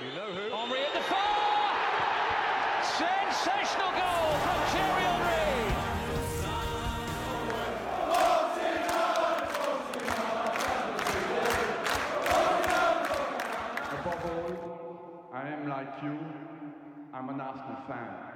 You know who? Henry at the far! Sensational goal from Thierry Henry! Above all, I am like you. I'm an Arsenal fan.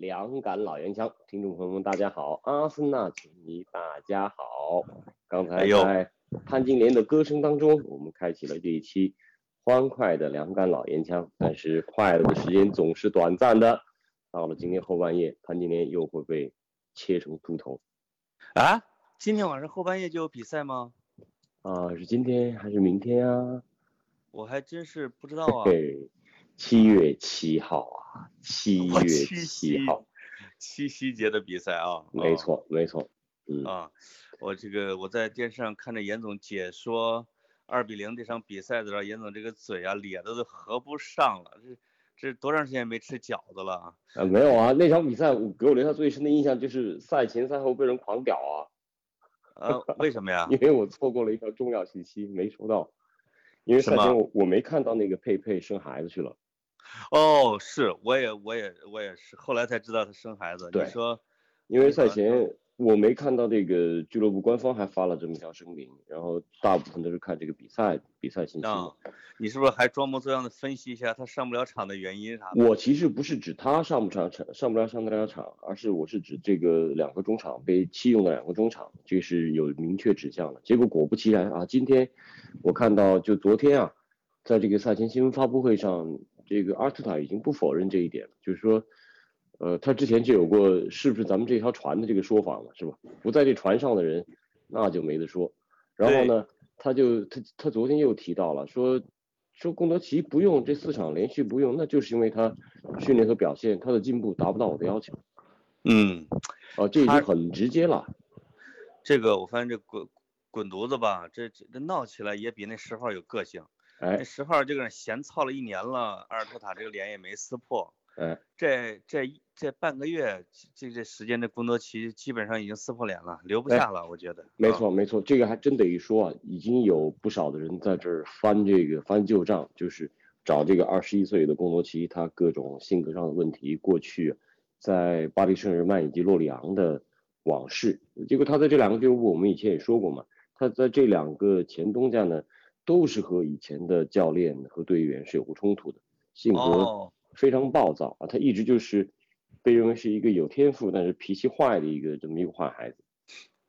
两杆老烟枪，听众朋友们，大家好，阿森纳球迷大家好。刚才在潘金莲的歌声当中，我们开启了这一期欢快的两杆老烟枪，但是快乐的时间总是短暂的。到了今天后半夜，潘金莲又会被切成猪头啊，今天晚上后半夜就有比赛吗？啊！是今天还是明天啊？我还真是不知道啊。对，七月七号啊，七月七号，七夕节的比赛啊，没错没错，嗯啊。啊，我这个我在电视上看着严总解说二比零这场比赛的时候，严总这个嘴啊咧的都合不上了，这这多长时间没吃饺子了啊？啊，没有啊，那场比赛我给我留下最深的印象就是赛前赛后被人狂屌啊，呃，为什么呀？因为我错过了一条重要信息没收到，因为赛什么前我我没看到那个佩佩生孩子去了，哦，是，我也我也我也是，后来才知道他生孩子。对你说因为赛前我没看到这个俱乐部官方还发了这么一条声明，然后大部分都是看这个比赛比赛信息啊。，你是不是还装模作样的分析一下他上不了场的原因啥的？我其实不是指他上不上场上不了上不了场，而是我是指这个两个中场被弃用的两个中场，这是有明确指向的。结果果不其然啊，今天我看到就昨天啊，在这个赛前新闻发布会上，这个阿尔特塔已经不否认这一点了，就是说，呃，他之前就有过是不是咱们这条船的这个说法嘛，是吧？不在这船上的人，那就没得说。然后呢，他就他他昨天又提到了说。说贡德奇不用这四场连续不用，那就是因为他训练和表现他的进步达不到我的要求。嗯，哦、这已经很直接了。这个我发现这滚滚犊子吧，这这这闹起来也比那十号有个性。那哎十号这个人闲操了一年了，阿尔托塔这个脸也没撕破。哎，这这这半个月这这时间，这贡多奇基本上已经撕破脸了，留不哎下了，我觉得。啊没错没错，这个还真得一说啊，已经有不少的人在这儿翻这个翻旧账，就是找这个二十一岁的贡多奇他各种性格上的问题，过去在巴黎圣日耳曼以及洛里昂的往事。结果他在这两个俱乐部，我们以前也说过嘛，他在这两个前东家呢，都是和以前的教练和队员是有过冲突的，性格哦，非常暴躁啊，他一直就是被认为是一个有天赋但是脾气坏的一个这么一个坏孩子。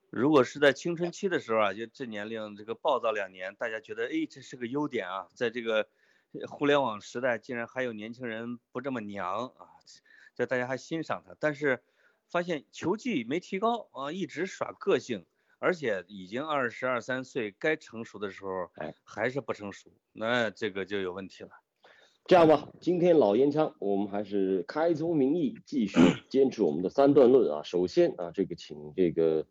如果是在青春期的时候啊，就这年龄这个暴躁两年，大家觉得哎这是个优点啊，在这个呃互联网时代，竟然还有年轻人不这么娘啊，这大家还欣赏他。但是发现球技没提高啊，一直耍个性，而且已经二十二三岁，该成熟的时候哎还是不成熟，那这个就有问题了。这样吧，今天老烟枪，我们还是开宗明义，继续 坚持我们的三段论啊。首先啊，这个请这个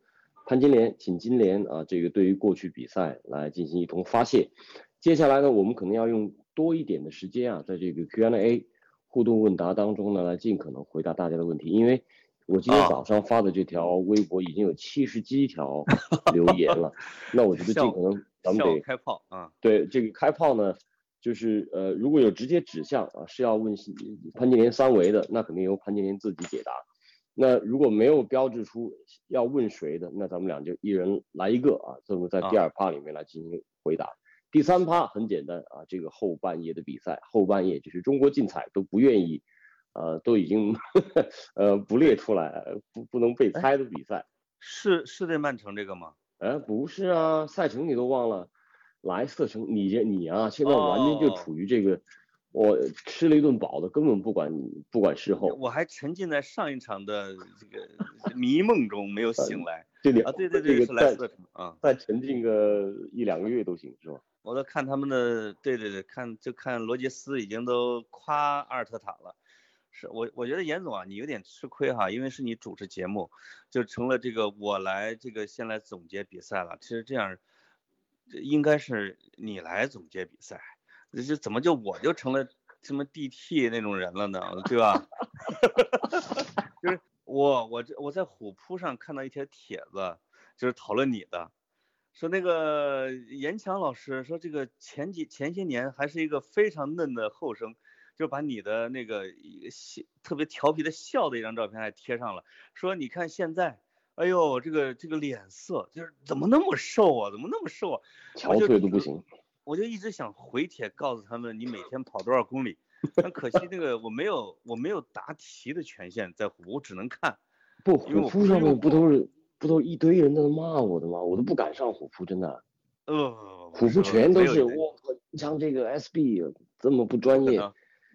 潘金莲，请金莲啊，这个对于过去比赛来进行一通发泄。接下来呢，我们可能要用多一点的时间啊，在这个 Q&A 互动问答当中呢，来尽可能回答大家的问题。因为我今天啊早上发的这条微博已经有七十几条 留言了，那我觉得尽可能咱们得开炮啊！对这个开炮呢，就是呃，如果有直接指向啊是要问潘金莲三维的，那肯定由潘金莲自己解答。那如果没有标志出要问谁的，那咱们俩就一人来一个啊，这么在第啊二趴里面来进行回答。第三趴很简单啊，这个后半夜的比赛，后半夜就是中国竞彩都不愿意，呃，都已经 呃不列出来，呃不不能被猜的比赛。是是在曼城这个吗？哎，不是啊，赛程你都忘了，莱斯特城，你这你啊，现在完全就哦处于这个，我吃了一顿饱的，根本不管不管事后。我还沉浸在上一场的这个迷梦中没有醒来这里啊！对对这对，个是莱斯特城啊！再沉浸个一两个月都行，是吧？我都看他们的，对对对，看就看罗杰斯已经都夸阿尔特塔了。是我我觉得严总啊，你有点吃亏哈，因为是你主持节目，就成了这个我来这个先来总结比赛了。其实这样，应该是你来总结比赛，这这怎么就我就成了什么 DT 那种人了呢？对吧？就是我我这我在虎扑上看到一条帖子，就是讨论你的，说那个严强老师说这个前几前些年还是一个非常嫩的后生，就把你的那个一个笑特别调皮的笑的一张照片还贴上了，说你看现在，哎呦这个这个脸色就是怎么那么瘦啊，怎么那么瘦啊？憔悴都不行。我就一直想回帖告诉他们你每天跑多少公里。但可惜，那个我没有，我没有答题的权限在虎，我只能看。不，虎扑上面不都是不都一堆人在那骂我的吗？我都不敢上虎扑，真的。呃，虎扑全都是我，像这个 SB 这么不专 业。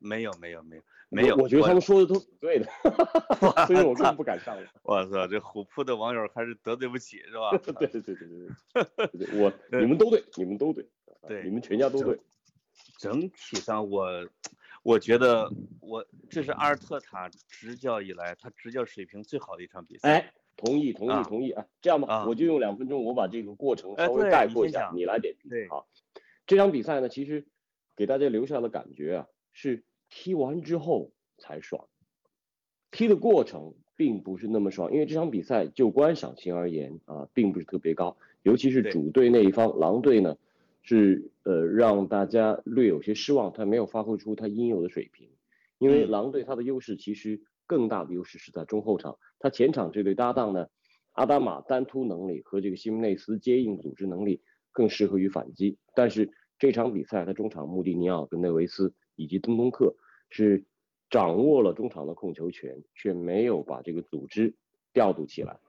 没有没有没有没有，我觉得他们说的都是对的，所以我更不敢上了。我操，这虎扑的网友还是得罪不起是吧？对对对对对对，我 你们都对，你们都对，对，你们全家都对。整体上我。我觉得我这是阿尔特塔执教以来他执教水平最好的一场比赛。哎，同意同意同意啊！这样吧，我就用两分钟，我把这个过程稍微概括一下，你来点评。对，好，这场比赛呢，其实给大家留下的感觉啊，是踢完之后才爽，踢的过程并不是那么爽，因为这场比赛就观赏性而言啊，并不是特别高，尤其是主队那一方狼队呢。是呃让大家略有些失望，他没有发挥出他应有的水平，因为狼队他的优势其实更大的优势是在中后场，他前场这对搭档呢，阿达玛单突能力和这个西蒙内斯接应组织能力更适合于反击，但是这场比赛他中场穆蒂尼奥跟内维斯以及登东克是掌握了中场的控球权，却没有把这个组织调度起来，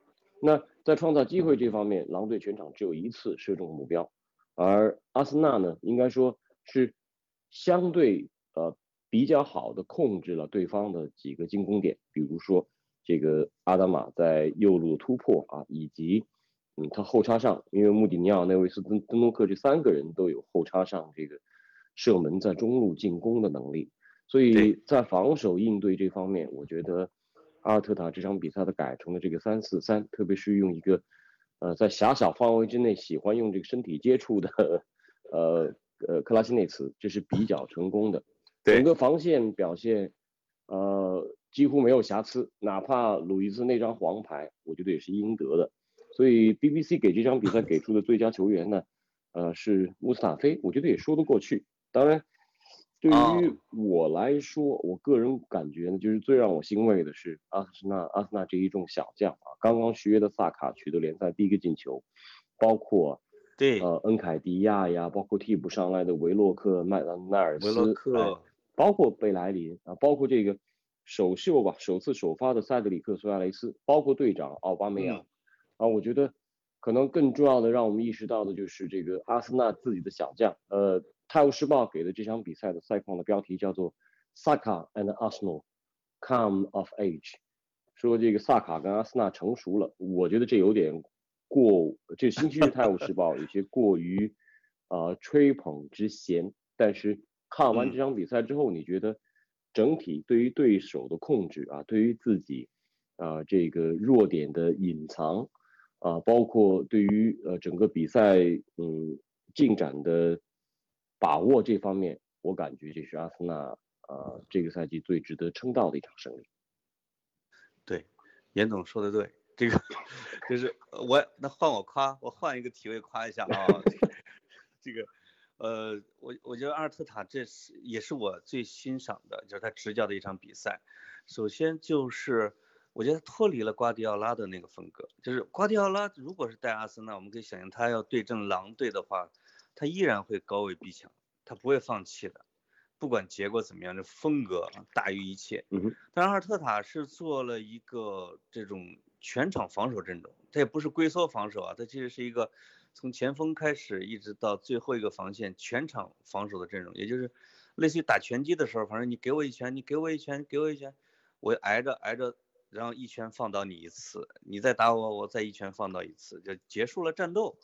那在创造机会这方面，狼队全场只有一次射中目标。而阿森纳呢，应该说是相对呃比较好的控制了对方的几个进攻点，比如说这个阿达玛在右路的突破啊，以及嗯他后插上，因为穆迪尼奥、内维斯、登登东克这三个人都有后插上这个射门在中路进攻的能力，所以在防守应对这方面，我觉得阿尔特塔这场比赛的改成了这个三四三，特别是用一个。呃，在狭小范围之内喜欢用这个身体接触的，呃呃，克拉西内茨，这是比较成功的。整个防线表现，呃，几乎没有瑕疵，哪怕鲁伊斯那张黄牌，我觉得也是应得的。所以 BBC 给这场比赛给出的最佳球员呢，呃，是穆斯塔菲，我觉得也说得过去。当然。对于我来说，我个人感觉呢，就是最让我欣慰的是阿森纳，阿森纳这一众小将啊，刚刚续约的萨卡取得联赛第一个进球，包括对呃恩凯迪亚呀，包括替补上来的维洛克、麦奈尔斯，维洛克，包括贝莱林啊，包括这个首秀吧，首次首发的塞德里克苏亚雷斯，包括队长奥巴梅扬啊，我觉得可能更重要的让我们意识到的就是这个阿森纳自己的小将，呃。《泰晤士报》给的这场比赛的赛况的标题叫做 “Saka and Arsenal come of age”，说这个萨卡跟阿森纳成熟了。我觉得这有点过，这星期日《泰晤士报》有些过于啊吹捧之嫌。但是看完这场比赛之后，你觉得整体对于对手的控制啊，对于自己啊这个弱点的隐藏啊，包括对于呃整个比赛嗯进展的。把握这方面，我感觉这是阿森纳呃这个赛季最值得称道的一场胜利。对，严总说的对，这个就是我那换我夸，我换一个体位夸一下啊。这个呃，我我觉得阿尔特塔这是也是我最欣赏的，就是他执教的一场比赛。首先就是我觉得脱离了瓜迪奥拉的那个风格，就是瓜迪奥拉如果是带阿森纳，我们可以想象他要对阵狼队的话。他依然会高位逼抢，他不会放弃的，不管结果怎么样，这风格大于一切。嗯但是阿尔特塔是做了一个这种全场防守阵容，他也不是龟缩防守啊，他其实是一个从前锋开始一直到最后一个防线全场防守的阵容，也就是类似于打拳击的时候，反正你给我一拳，你给我一拳，给我一拳，我挨着挨着，然后一拳放倒你一次，你再打我，我再一拳放倒一次，就结束了战斗。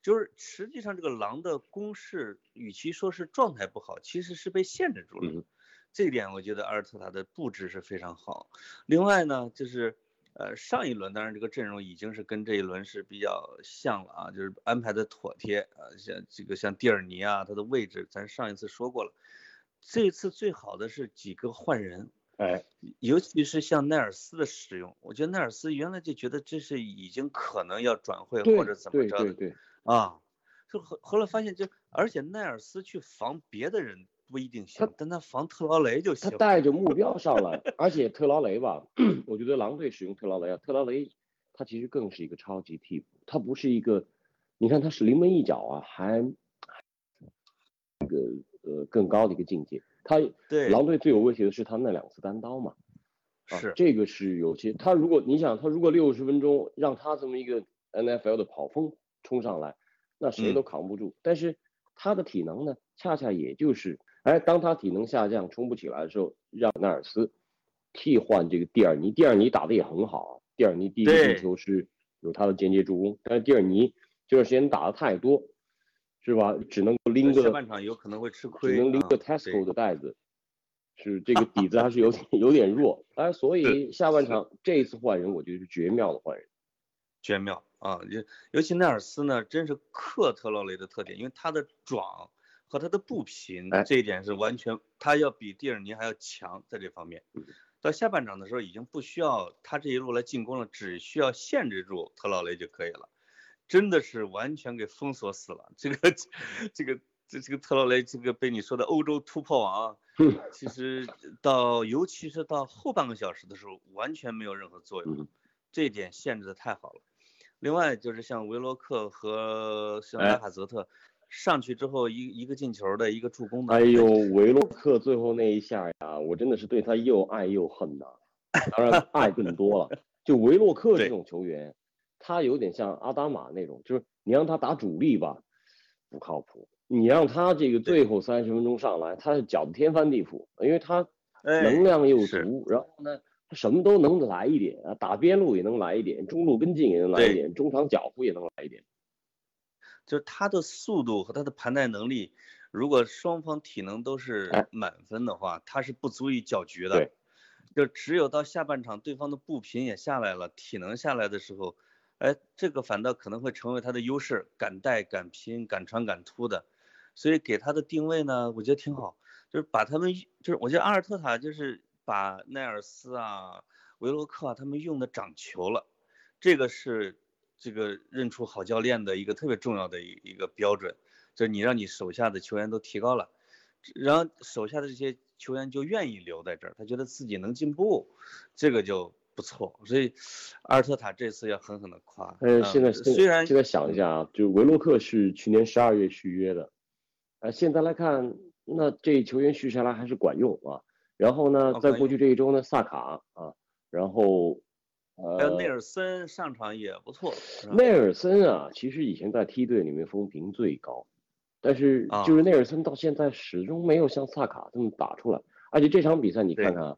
就是实际上这个狼的攻势，与其说是状态不好，其实是被限制住了。这一点我觉得阿尔特塔的布置是非常好。另外呢，就是呃上一轮当然这个阵容已经是跟这一轮是比较像了啊，就是安排的妥帖啊，像这个像蒂尔尼啊，他的位置咱上一次说过了。这次最好的是几个换人，哎，尤其是像奈尔斯的使用，我觉得奈尔斯原来就觉得这是已经可能要转会对或者怎么着的对对对，啊，就后后来发现就而且奈尔斯去防别的人不一定行他，但他防特劳雷就行他。带着目标上来，而且特劳雷吧，我觉得狼队使用特劳雷啊，特劳雷他其实更是一个超级替补，他不是一个，你看他是临门一脚啊，还一个呃更高的一个境界。他对。狼队最有威胁的是他那两次单刀嘛，啊是，这个是有些他如果你想他如果六十分钟让他这么一个 NFL 的跑锋冲上来，那谁嗯。都扛不住。但是他的体能呢，恰恰也就是，哎，当他体能下降冲不起来的时候，让纳尔斯替换这个蒂尔尼，蒂尔尼打的也很好啊，蒂尔尼第一个进球是有他的间接助攻，但是蒂尔尼这段时间打的太多，是吧？只能够拎个下半场有可能会吃亏。只能拎个 Tesco 的袋子，是这个底子还是有点 有点弱，哎，所以下半场这一次换人，我觉得是绝妙的换人。绝妙啊！尤尤其奈尔斯呢，真是克特劳雷的特点，因为他的壮和他的步频哎这一点是完全，他要比蒂尔尼还要强在这方面。到下半场的时候，已经不需要他这一路来进攻了，只需要限制住特劳雷就可以了，真的是完全给封锁死了。这个这个这这个特劳雷，这个被你说的欧洲突破王啊，其实到尤其是到后半个小时的时候，完全没有任何作用嗯，这一点限制的太好了。另外就是像维罗克和像哎拉卡泽特上去之后一一个进球的一个助攻的，哎呦，维洛克最后那一下呀，我真的是对他又爱又恨呐。当然爱更多了。就维洛克这种球员，他有点像阿达玛那种，就是你让他打主力吧，不靠谱。你让他这个最后三十分钟上来，他是搅得天翻地覆，因为他哎能量又是足，然后呢，他什么都能来一点啊，打边路也能来一点，中路跟进也能来一点，中场脚步也能来一点。就是他的速度和他的盘带能力，如果双方体能都是哎满分的话，他是不足以搅局的对。就只有到下半场对方的步频也下来了，体能下来的时候，哎，这个反倒可能会成为他的优势，敢带、敢拼、敢传、敢突的。所以给他的定位呢，我觉得挺好，就是把他们，就是我觉得阿尔特塔就是把奈尔斯啊、维罗克啊他们用的长球了，这个是这个认出好教练的一个特别重要的一一个标准，就是你让你手下的球员都提高了，然后手下的这些球员就愿意留在这儿，他觉得自己能进步，这个就不错。所以阿尔特塔这次要狠狠的夸。呃，嗯现在现虽然现在想一下啊，就维洛克是去年十二月续约的，呃，现在来看，那这球员续下来还是管用啊。然后呢，在过去这一周呢，萨卡啊，然后呃，还有内尔森上场也不错，内尔森啊，其实以前在梯队里面风评最高，但是啊就是内尔森到现在始终没有像萨卡这么打出来，而且这场比赛你看看啊，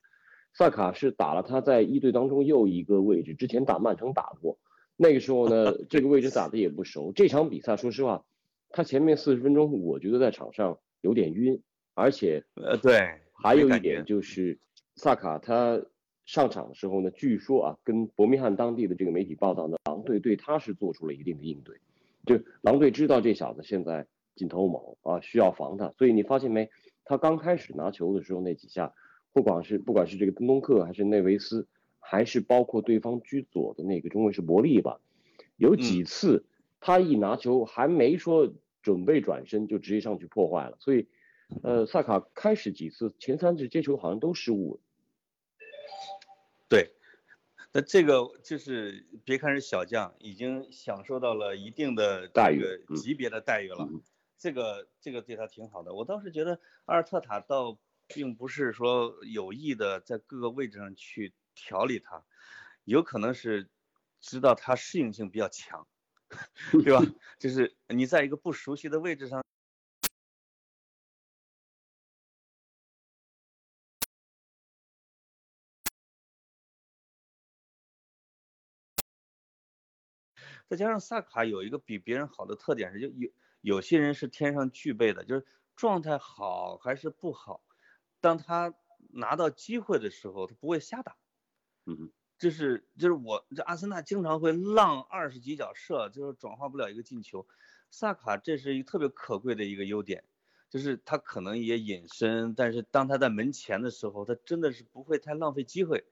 萨卡是打了他在一队当中又一个位置，之前打曼城打过，那个时候呢，这个位置打的也不熟。这场比赛说实话，他前面四十分钟我觉得在场上有点晕，而且呃对，还有一点就是萨卡他上场的时候呢，据说啊，跟伯明翰当地的这个媒体报道呢，狼队对他是做出了一定的应对，就狼队知道这小子现在劲头猛啊，需要防他，所以你发现没，他刚开始拿球的时候那几下，不管是不管是这个登东克还是内维斯，还是包括对方居左的那个中卫是伯利吧，有几次他一拿球还没说准备转身就直接上去破坏了，所以。呃，萨卡开始几次前三次接球好像都失误了，对，那这个就是别看是小将，已经享受到了一定的待遇级别的待遇了。嗯这个这个对他挺好的。我倒是觉得阿尔特塔倒并不是说有意的在各个位置上去调理它，有可能是知道它适应性比较强，对吧？就是你在一个不熟悉的位置上。再加上萨卡有一个比别人好的特点是，就有有些人是天生具备的，就是状态好还是不好，当他拿到机会的时候，他不会瞎打。嗯哼，就是就是我这阿森纳经常会浪二十几脚射，就是转化不了一个进球。萨卡这是一个特别可贵的一个优点，就是他可能也隐身，但是当他在门前的时候，他真的是不会太浪费机会，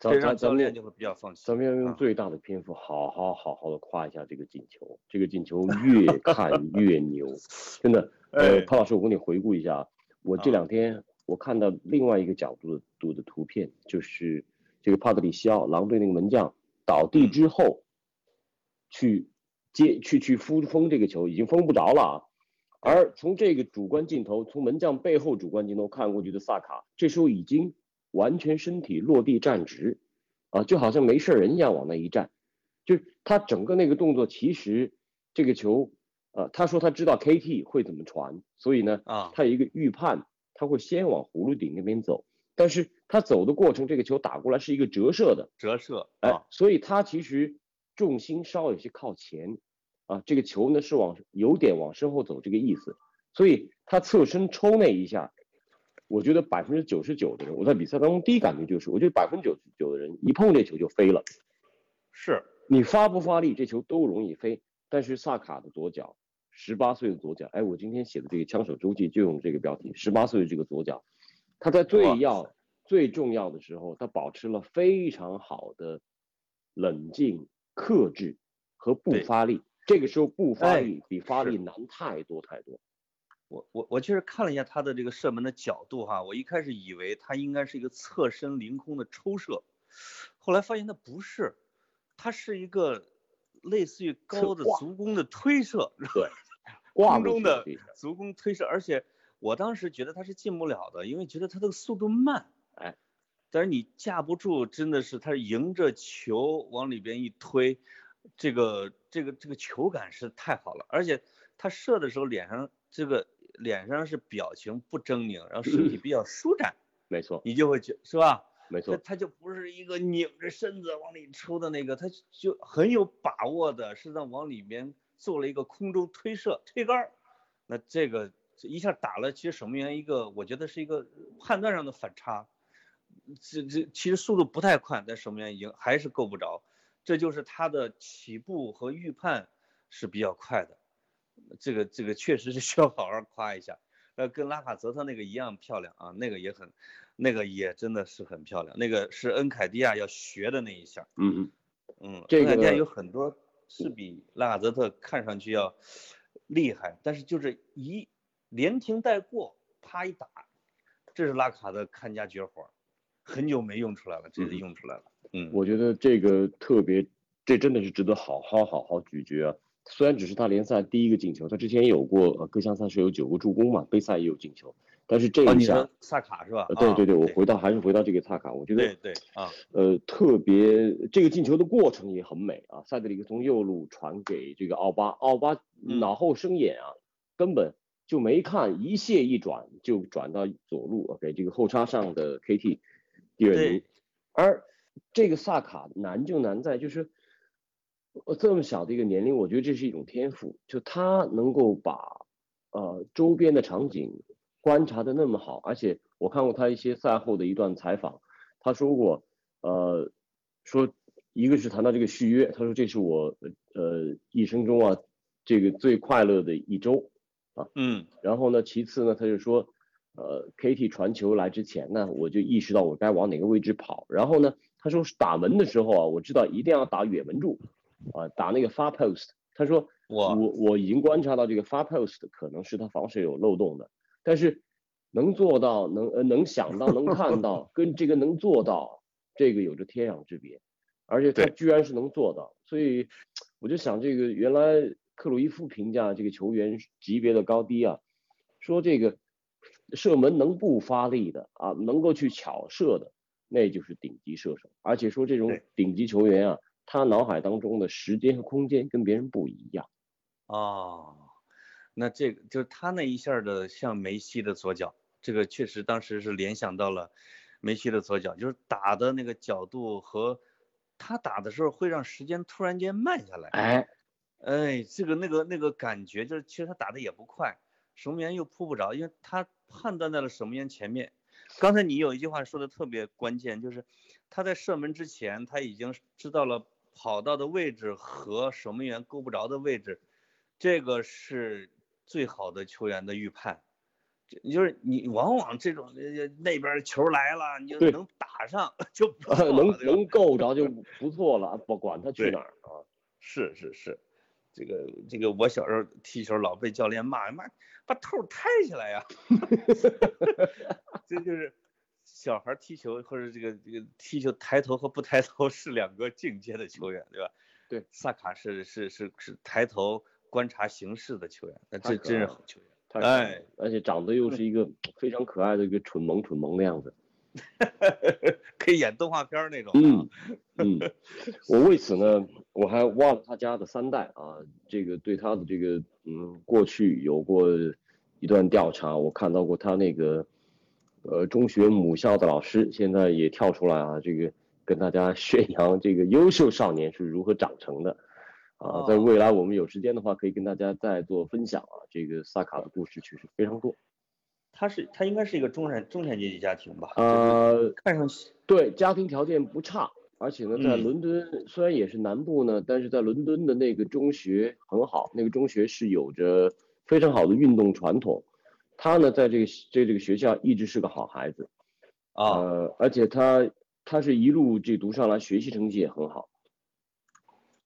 咱这让教练就会比较放心。咱们要用啊最大的篇幅，好好好好的夸一下这个进球。这个进球越看越牛，真的。呃，哎潘老师，我跟你回顾一下，我这啊两天我看到另外一个角度的度的图片，就是这个帕特里西奥狼队那个门将倒地之后，去接去去封封这个球，已经封不着了啊。而从这个主观镜头，从门将背后主观镜头看过去的萨卡，这时候已经完全身体落地站直，啊，就好像没事人一样往那一站，就是他整个那个动作，其实这个球，呃，他说他知道 KT 会怎么传，所以呢，啊，他有一个预判，他会先往葫芦顶那边走，但是他走的过程，这个球打过来是一个折射的，折射哎啊，，所以他其实重心稍有些靠前，啊，这个球呢是往有点往身后走这个意思，所以他侧身抽那一下，我觉得百分之九十九的人，我在比赛当中第一感觉就是，我觉得百分之九十九的人一碰这球就飞了，是。你发不发力，这球都容易飞。但是萨卡的左脚，十八岁的左脚，哎，我今天写的这个枪手周记就用这个标题，十八岁的这个左脚，他在最要最重要的时候，他保持了非常好的冷静、克制和不发力。这个时候不发哎力比发力难太多太多。我我我其实看了一下他的这个射门的角度哈，我一开始以为他应该是一个侧身凌空的抽射，后来发现他不是，他是一个类似于高的足弓的推射，挂过空中的足弓推射，而且我当时觉得他是进不了的，因为觉得他的速度慢，哎，但是你架不住，真的是他是迎着球往里边一推，这个这个这个球感是太好了，而且他射的时候脸上这个脸上是表情不狰狞，然后身体比较舒展，没错，你就会觉是吧？没错，他就不是一个拧着身子往里抽的那个，他就很有把握的，是在往里面做了一个空中推射推杆儿，那这个一下打了，其实守门员一个我觉得是一个判断上的反差，这这其实速度不太快，但守门员已经还是够不着，这就是他的起步和预判是比较快的，这个这个确实是需要 好好夸一下。呃，跟拉卡泽特那个一样漂亮啊，那个也很，那个也真的是很漂亮，那个是恩凯迪亚要学的那一下，嗯嗯，嗯，这个恩凯迪亚有很多是比拉卡泽特看上去要厉害，但是就是一连停带过，啪一打，这是拉卡的看家绝活，很久没用出来了，这次嗯用出来了，嗯，我觉得这个特别，这真的是值得好好好好咀嚼啊。虽然只是他联赛第一个进球，他之前也有过呃各项赛事有九个助攻嘛，杯赛也有进球，但是这哦，一下，萨卡是吧？对对对，我回到还是回到这个萨卡，我觉得对对啊，呃特别这个进球的过程也很美啊，塞德里克从右路传给这个奥巴，奥巴嗯脑后生眼啊，根本就没看，一卸一转就转到左路啊给这个后插上的 KT 第二名，而这个萨卡难就难在就是。呃，这么小的一个年龄，我觉得这是一种天赋，就他能够把呃周边的场景观察的那么好，而且我看过他一些赛后的一段采访，他说过，呃，说一个是谈到这个续约，他说这是我呃一生中啊这个最快乐的一周啊，嗯然后呢，其次呢，他就说，呃，KT 传球来之前呢，我就意识到我该往哪个位置跑。然后呢，他说打门的时候啊，我知道一定要打远门柱，啊，打那个 far post。他说我我我已经观察到这个 far post 可能是他防守有漏洞的，但是能做到能呃能想到能看到 跟这个能做到，这个有着天壤之别，而且他居然是能做到，所以我就想这个原来克鲁伊夫评价这个球员级别的高低啊，说这个射门能不发力的啊，能够去巧射的，那就是顶级射手，而且说这种顶级球员啊，他脑海当中的时间和空间跟别人不一样。哦，那这个就是他那一下儿的像梅西的左脚，这个确实当时是联想到了梅西的左脚，就是打的那个角度和他打的时候会让时间突然间慢下来。哎，哎，这个那个那个感觉就是，其实他打的也不快，守门员又扑不着，因为他判断在了守门员前面。刚才你有一句话说的特别关键，就是他在射门之前，他已经知道了跑道的位置和守门员够不着的位置，这个是最好的球员的预判。就就是你往往这种呃那边球来了，你就能打上 就能？能够着就不错了，不管他去哪儿啊。是是是，这个这个我小时候踢球老被教练骂，妈把头抬起来呀，这就是小孩踢球或者这个这个踢球抬头和不抬头 是两个境界的球员，对吧？对，萨卡是是是是抬头观察形势的球员，那这真是好球员。哎，而且长得又是一个非常可爱的一个蠢萌蠢萌的样子。可以演动画片儿那种。嗯，嗯，我为此呢，我还挖了他家的三代啊，这个对他的这个嗯过去有过一段调查，我看到过他那个呃中学母校的老师，现在也跳出来啊，这个跟大家宣 扬这个优秀少年是如何长成的。啊，在哦未来我们有时间的话，可以跟大家再做分享啊。这个萨卡的故事确实非常多。他是他应该是一个中产中产阶级家庭吧？呃，看上去对，家庭条件不差，而且呢，在嗯伦敦虽然也是南部呢，但是在伦敦的那个中学很好，那个中学是有着非常好的运动传统。他呢，在这个这这个学校一直是个好孩子，啊，呃，而且他他是一路这读上来，学习成绩也很好。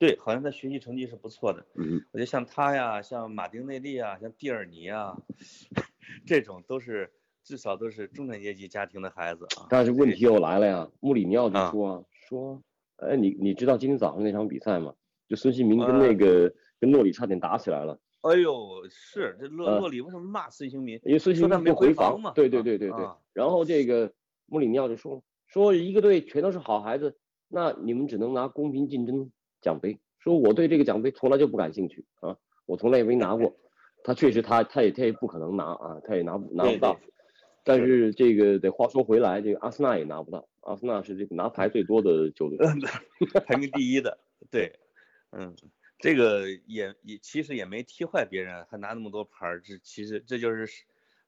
对，好像他学习成绩是不错的。嗯，我觉得像他呀，像马丁内利啊，像蒂尔尼啊，这种都是至少都是中产阶级家庭的孩子啊。但是问题又来了呀，穆里尼奥就啊说啊，说，哎，你你知道今天早上那场比赛吗？就孙兴民跟呃那个跟诺里差点打起来了。哎呦，是这洛呃洛里为什么骂孙兴民？因为孙兴民不回防回防嘛对对对对对。啊然后这个穆里尼奥就说说一个队全都是好孩子，那你们只能拿公平竞争奖杯。说我对这个奖杯从来就不感兴趣啊，我从来也没拿过。他确实他他也他也不可能拿啊，他也拿不拿不到对。但是这个得话说回来，这个阿森纳也拿不到，阿森纳是这个拿牌最多的球队。排名第一的，对，嗯，这个也也其实也没踢坏别人，还拿那么多牌儿，这其实这就是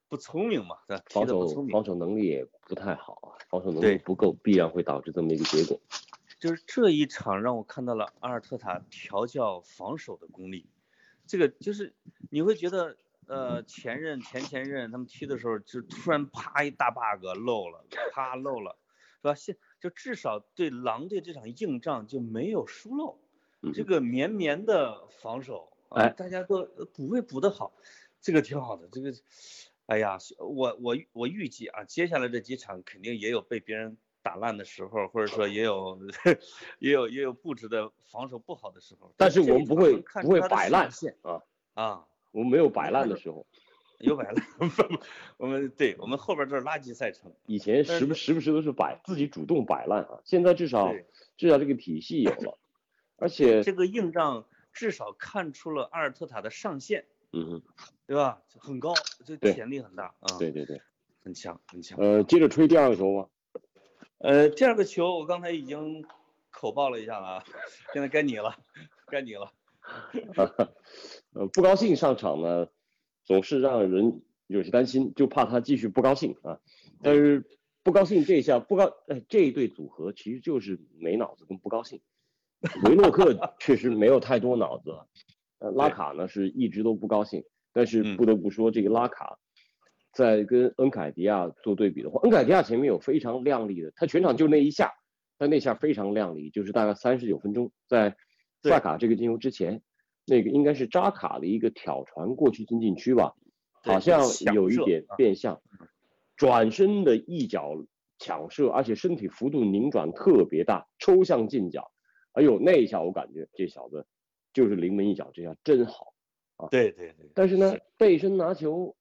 不聪明嘛，防守防。守能力也不太好啊，防守能力不够，必然会导致这么一个结果。就是这一场让我看到了阿尔特塔调教防守的功力，这个就是你会觉得，呃，前任前前任他们踢的时候，就突然啪一大 bug 漏了，啪漏了，是吧？现就至少对狼队这场硬仗就没有疏漏，这嗯个绵绵的防守啊，哎大家都补位补得好，这个挺好的，这个。哎呀，我我我预计啊，接下来这几场肯定也有被别人打烂的时候，或者说也有 也有也有布置的防守不好的时候。但是我们不会不会摆烂上限啊，啊，我们没有摆烂的时候。有摆烂。我们对我们后边这是垃圾赛程。以前时不时不时都是摆自己主动摆烂啊，现在至少至少这个体系有了，而且这个硬仗至少看出了阿尔特塔的上限，嗯哼，对吧？很高，这潜力很大啊，对对对，很强很强。呃，接着吹第二个球吧。呃，第二个球我刚才已经口爆了一下了啊，现在该你了，该你了。呃，不高兴上场呢，总是让人有些担心，就怕他继续不高兴啊。但是不高兴这一下不高，哎，这一对组合其实就是没脑子跟不高兴。维诺克 确实没有太多脑子，呃，拉卡呢是一直都不高兴，但是嗯不得不说这个拉卡。在跟恩凯迪亚做对比的话，恩凯迪亚前面有非常亮丽的，他全场就那一下，他那下非常亮丽，就是大概三十九分钟，在萨卡这个进球之前，那个应该是扎卡的一个挑传过去进禁区吧，好像有一点啊变相，转身的一脚抢射，而且身体幅度拧转特别大，抽向近角，哎呦那一下我感觉这小子就是临门一脚，这下真好。对对对，但是呢，背身拿球、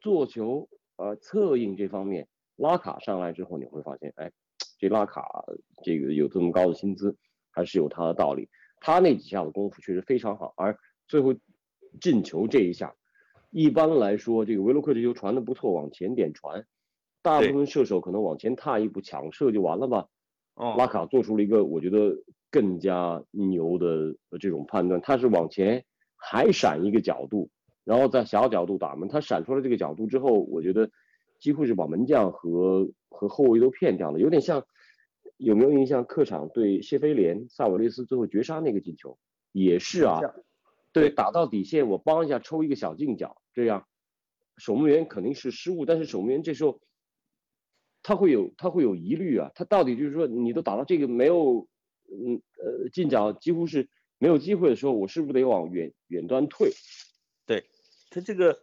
做球、呃策应这方面，拉卡上来之后，你会发现，哎，这拉卡这个有这么高的薪资，还是有他的道理。他那几下的功夫确实非常好，而最后进球这一下，一般来说，这个维洛克这球传的不错，往前点传，大部分射手可能往前踏一步抢射就完了吧。哦，拉卡做出了一个我觉得更加牛的这种判断，他是往前还闪一个角度，然后在小角度打门。他闪出了这个角度之后，我觉得几乎是把门将和和后卫都骗掉了，有点像有没有印象？客场对谢菲联萨瓦雷斯最后绝杀那个进球也是啊，对，打到底线我帮一下抽一个小近角，这样守门员肯定是失误，但是守门员这时候他会有他会有疑虑啊，他到底就是说你都打到这个没有嗯呃近角几乎是没有机会的时候，我是不是得往远远端退？对他这个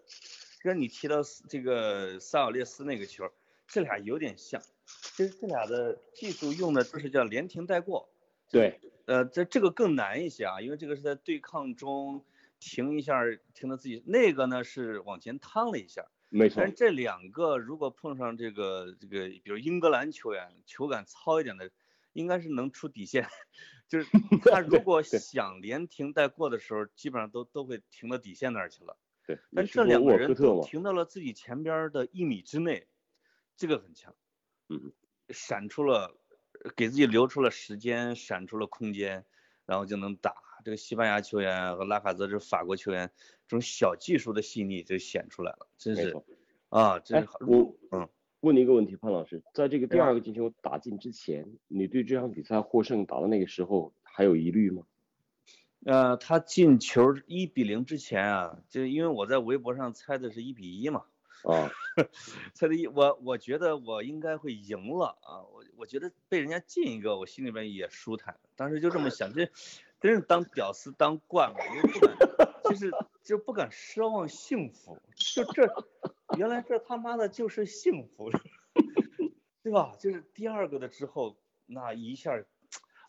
跟你提到这个萨尔列斯那个球，这俩有点像，其实这俩的技术用的都是叫连停带过。对，呃，这这个更难一些啊，因为这个是在对抗中停一下，停到自己那个呢是往前趟了一下。没错但是，这两个如果碰上这个这个，比如英格兰球员球感糙一点的，应该是能出底线。就是 他如果想连停带过的时候，基本上都都会停到底线那儿去了。对，但这两个人都停到了自己前边儿的一米之内，这个很强。嗯，闪出了，给自己留出了时间，闪出了空间，然后就能打。这个西班牙球员和拉卡泽这法国球员，这种小技术的细腻就显出来了，真是。啊，真哎是好。，我嗯问你一个问题，潘老师，在这个第二个进球打进之前，你对这场比赛获胜打到那个时候还有疑虑吗？呃，他进球一比零之前啊，就因为我在微博上猜的是一比一嘛，啊，猜的一我我觉得我应该会赢了啊，我我觉得被人家进一个，我心里边也舒坦，当时就这么想，这真是当屌丝当惯了，因为不敢，就是就不敢奢望幸福，就这原来这他妈的就是幸福，对吧？就是第二个的之后那一下儿，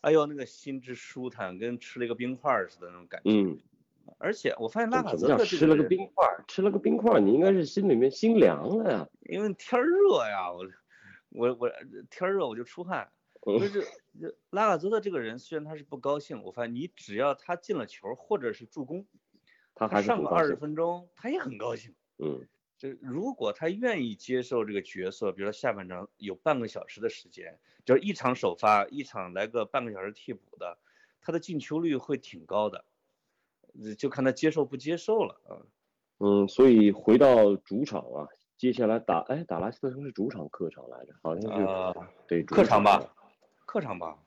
哎呦那个心之舒坦，跟吃了一个冰块儿似的那种感觉。嗯，而且我发现拉卡泽特这吃了个人冰块儿？吃了个冰块儿，你应该是心里面心凉了呀。因为天儿热呀，我我我天儿热我就出汗。嗯就是拉卡泽特这个人，虽然他是不高兴，我发现你只要他进了球或者是助攻，他还是上个二十。分钟，他也很高兴。嗯，就如果他愿意接受这个角色，比如说下半场有半个小时的时间，就是一场首发，一场来个半个小时替补的，他的进球率会挺高的，呃就看他接受不接受了啊。嗯，所以回到主场啊，接下来打哎打莱斯特城是主场客场来着，好像是、啊对主客场吧，客场吧，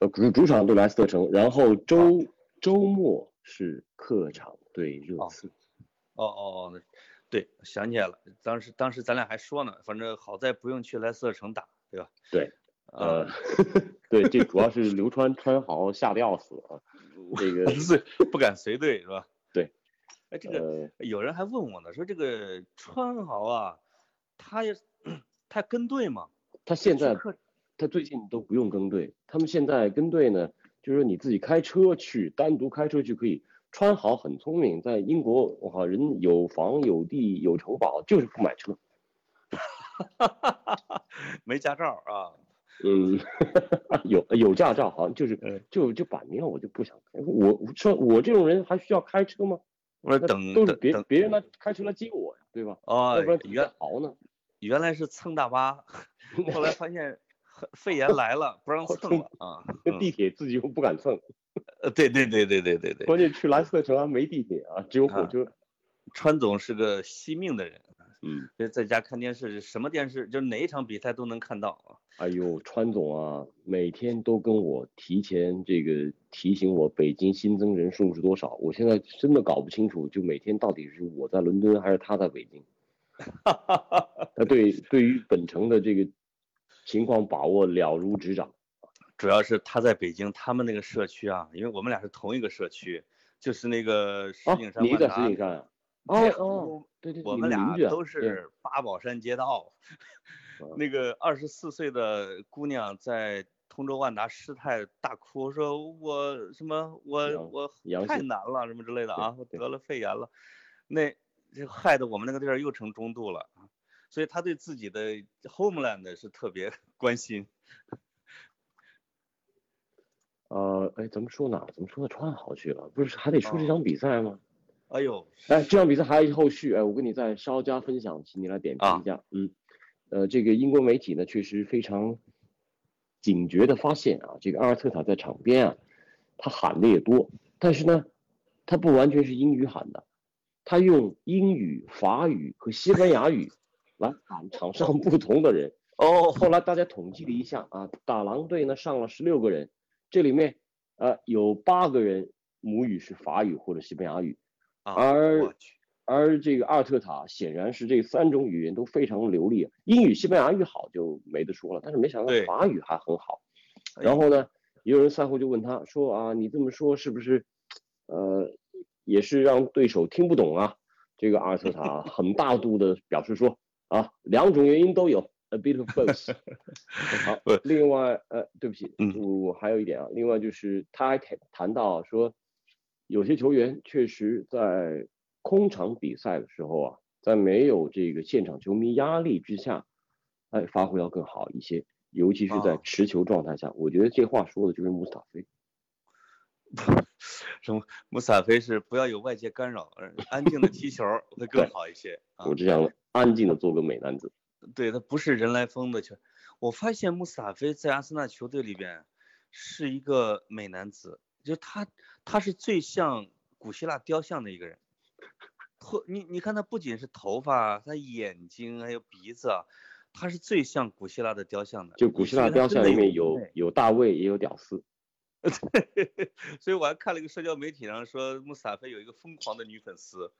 呃主主场对莱斯特城，然后周、周末是客场对热哦刺。哦哦哦，那对，想起来了，当时当时咱俩还说呢，反正好在不用去莱斯特城打，对吧？对，呃啊，，对，这主要是刘川川豪吓得要死啊，这个是不敢随队是吧？对，哎，这个呃有人还问我呢，说这个川豪啊，他也他跟队吗？他现在他最近都不用跟队，他们现在跟队呢，就是说你自己开车去，单独开车去可以。川豪很聪明，在英国，我靠，人有房有地有城堡，就是不买车。没驾照啊？嗯，有有驾照，好像就是嗯就就摆明了我就不想开。我我说我这种人还需要开车吗？那我说等都是别别人来开车来接我呀，对吧？哦要不然，原好呢？原来是蹭大巴，后来发现肺炎来了，不让蹭了啊。地铁自己又不敢蹭，呃，对对对对对对对，关键去莱斯特城还没地铁啊，只有火啊车。川总是个惜命的人，嗯，就在家看电视，什么电视就哪一场比赛都能看到啊。哎呦，川总啊，每天都跟我提前这个提醒我北京新增人数是多少，我现在真的搞不清楚，就每天到底是我在伦敦还是他在北京。他对对于本城的这个情况把握了如指掌。主要是他在北京，他们那个社区啊，因为我们俩是同一个社区，就是那个石啊景，山你在万达石景山啊？哦哦，对对，我们俩都是八宝山街道。那个二十四岁的姑娘在通州万达失态大哭，说我什么我我太难了什么之类的啊，我得了肺炎了，那这害得我们那个地儿又成中度了啊。所以他对自己的 homeland 是特别 关心。呃，哎，咱们说哪儿？怎么说到川豪去了？不是还得说这哦场比赛吗？哎呦，哎，这场比赛还有后续，哎，我跟你再稍加分享，请你来点评啊一下。嗯，呃，这个英国媒体呢，确实非常警觉的发现啊，这个阿尔特塔在场边啊，他喊的也多，但是呢，他不完全是英语喊的，他用英语、法语和西班牙语 来喊场上不同的人。哦，后来大家统计了一下啊，打狼队呢上了十六个人，这里面呃有八个人母语是法语或者西班牙语，啊，而而这个阿尔特塔显然是这三种语言都非常流利，英语、西班牙语好就没得说了，但是没想到法语还很好。哎然后呢，也有人赛后就问他说啊，你这么说是不是，呃，也是让对手听不懂啊？这个阿尔特塔很大度的表示说啊，两种原因都有，a bit of both。好，另外呃，对不起，嗯我我还有一点啊，另外就是他还谈谈到说，有些球员确实在空场比赛的时候啊，在没有这个现场球迷压力之下，哎，发挥要更好一些，尤其是在啊持球状态下，我觉得这话说的就是穆斯塔菲。什么穆萨菲是不要有外界干扰，而安静的踢球会更好一些啊我。只想安静的做个美男子。对他不是人来疯的球。我发现穆萨菲在阿森纳球队里边是一个美男子，就他他是最像古希腊雕像的一个人。头你你看他不仅是头发，他眼睛还有鼻子啊，他是最像古希腊的雕像的。就古希腊雕像里面有有大卫，也有屌丝。所以我还看了一个社交媒体上说穆斯塔菲有一个疯狂的女粉丝，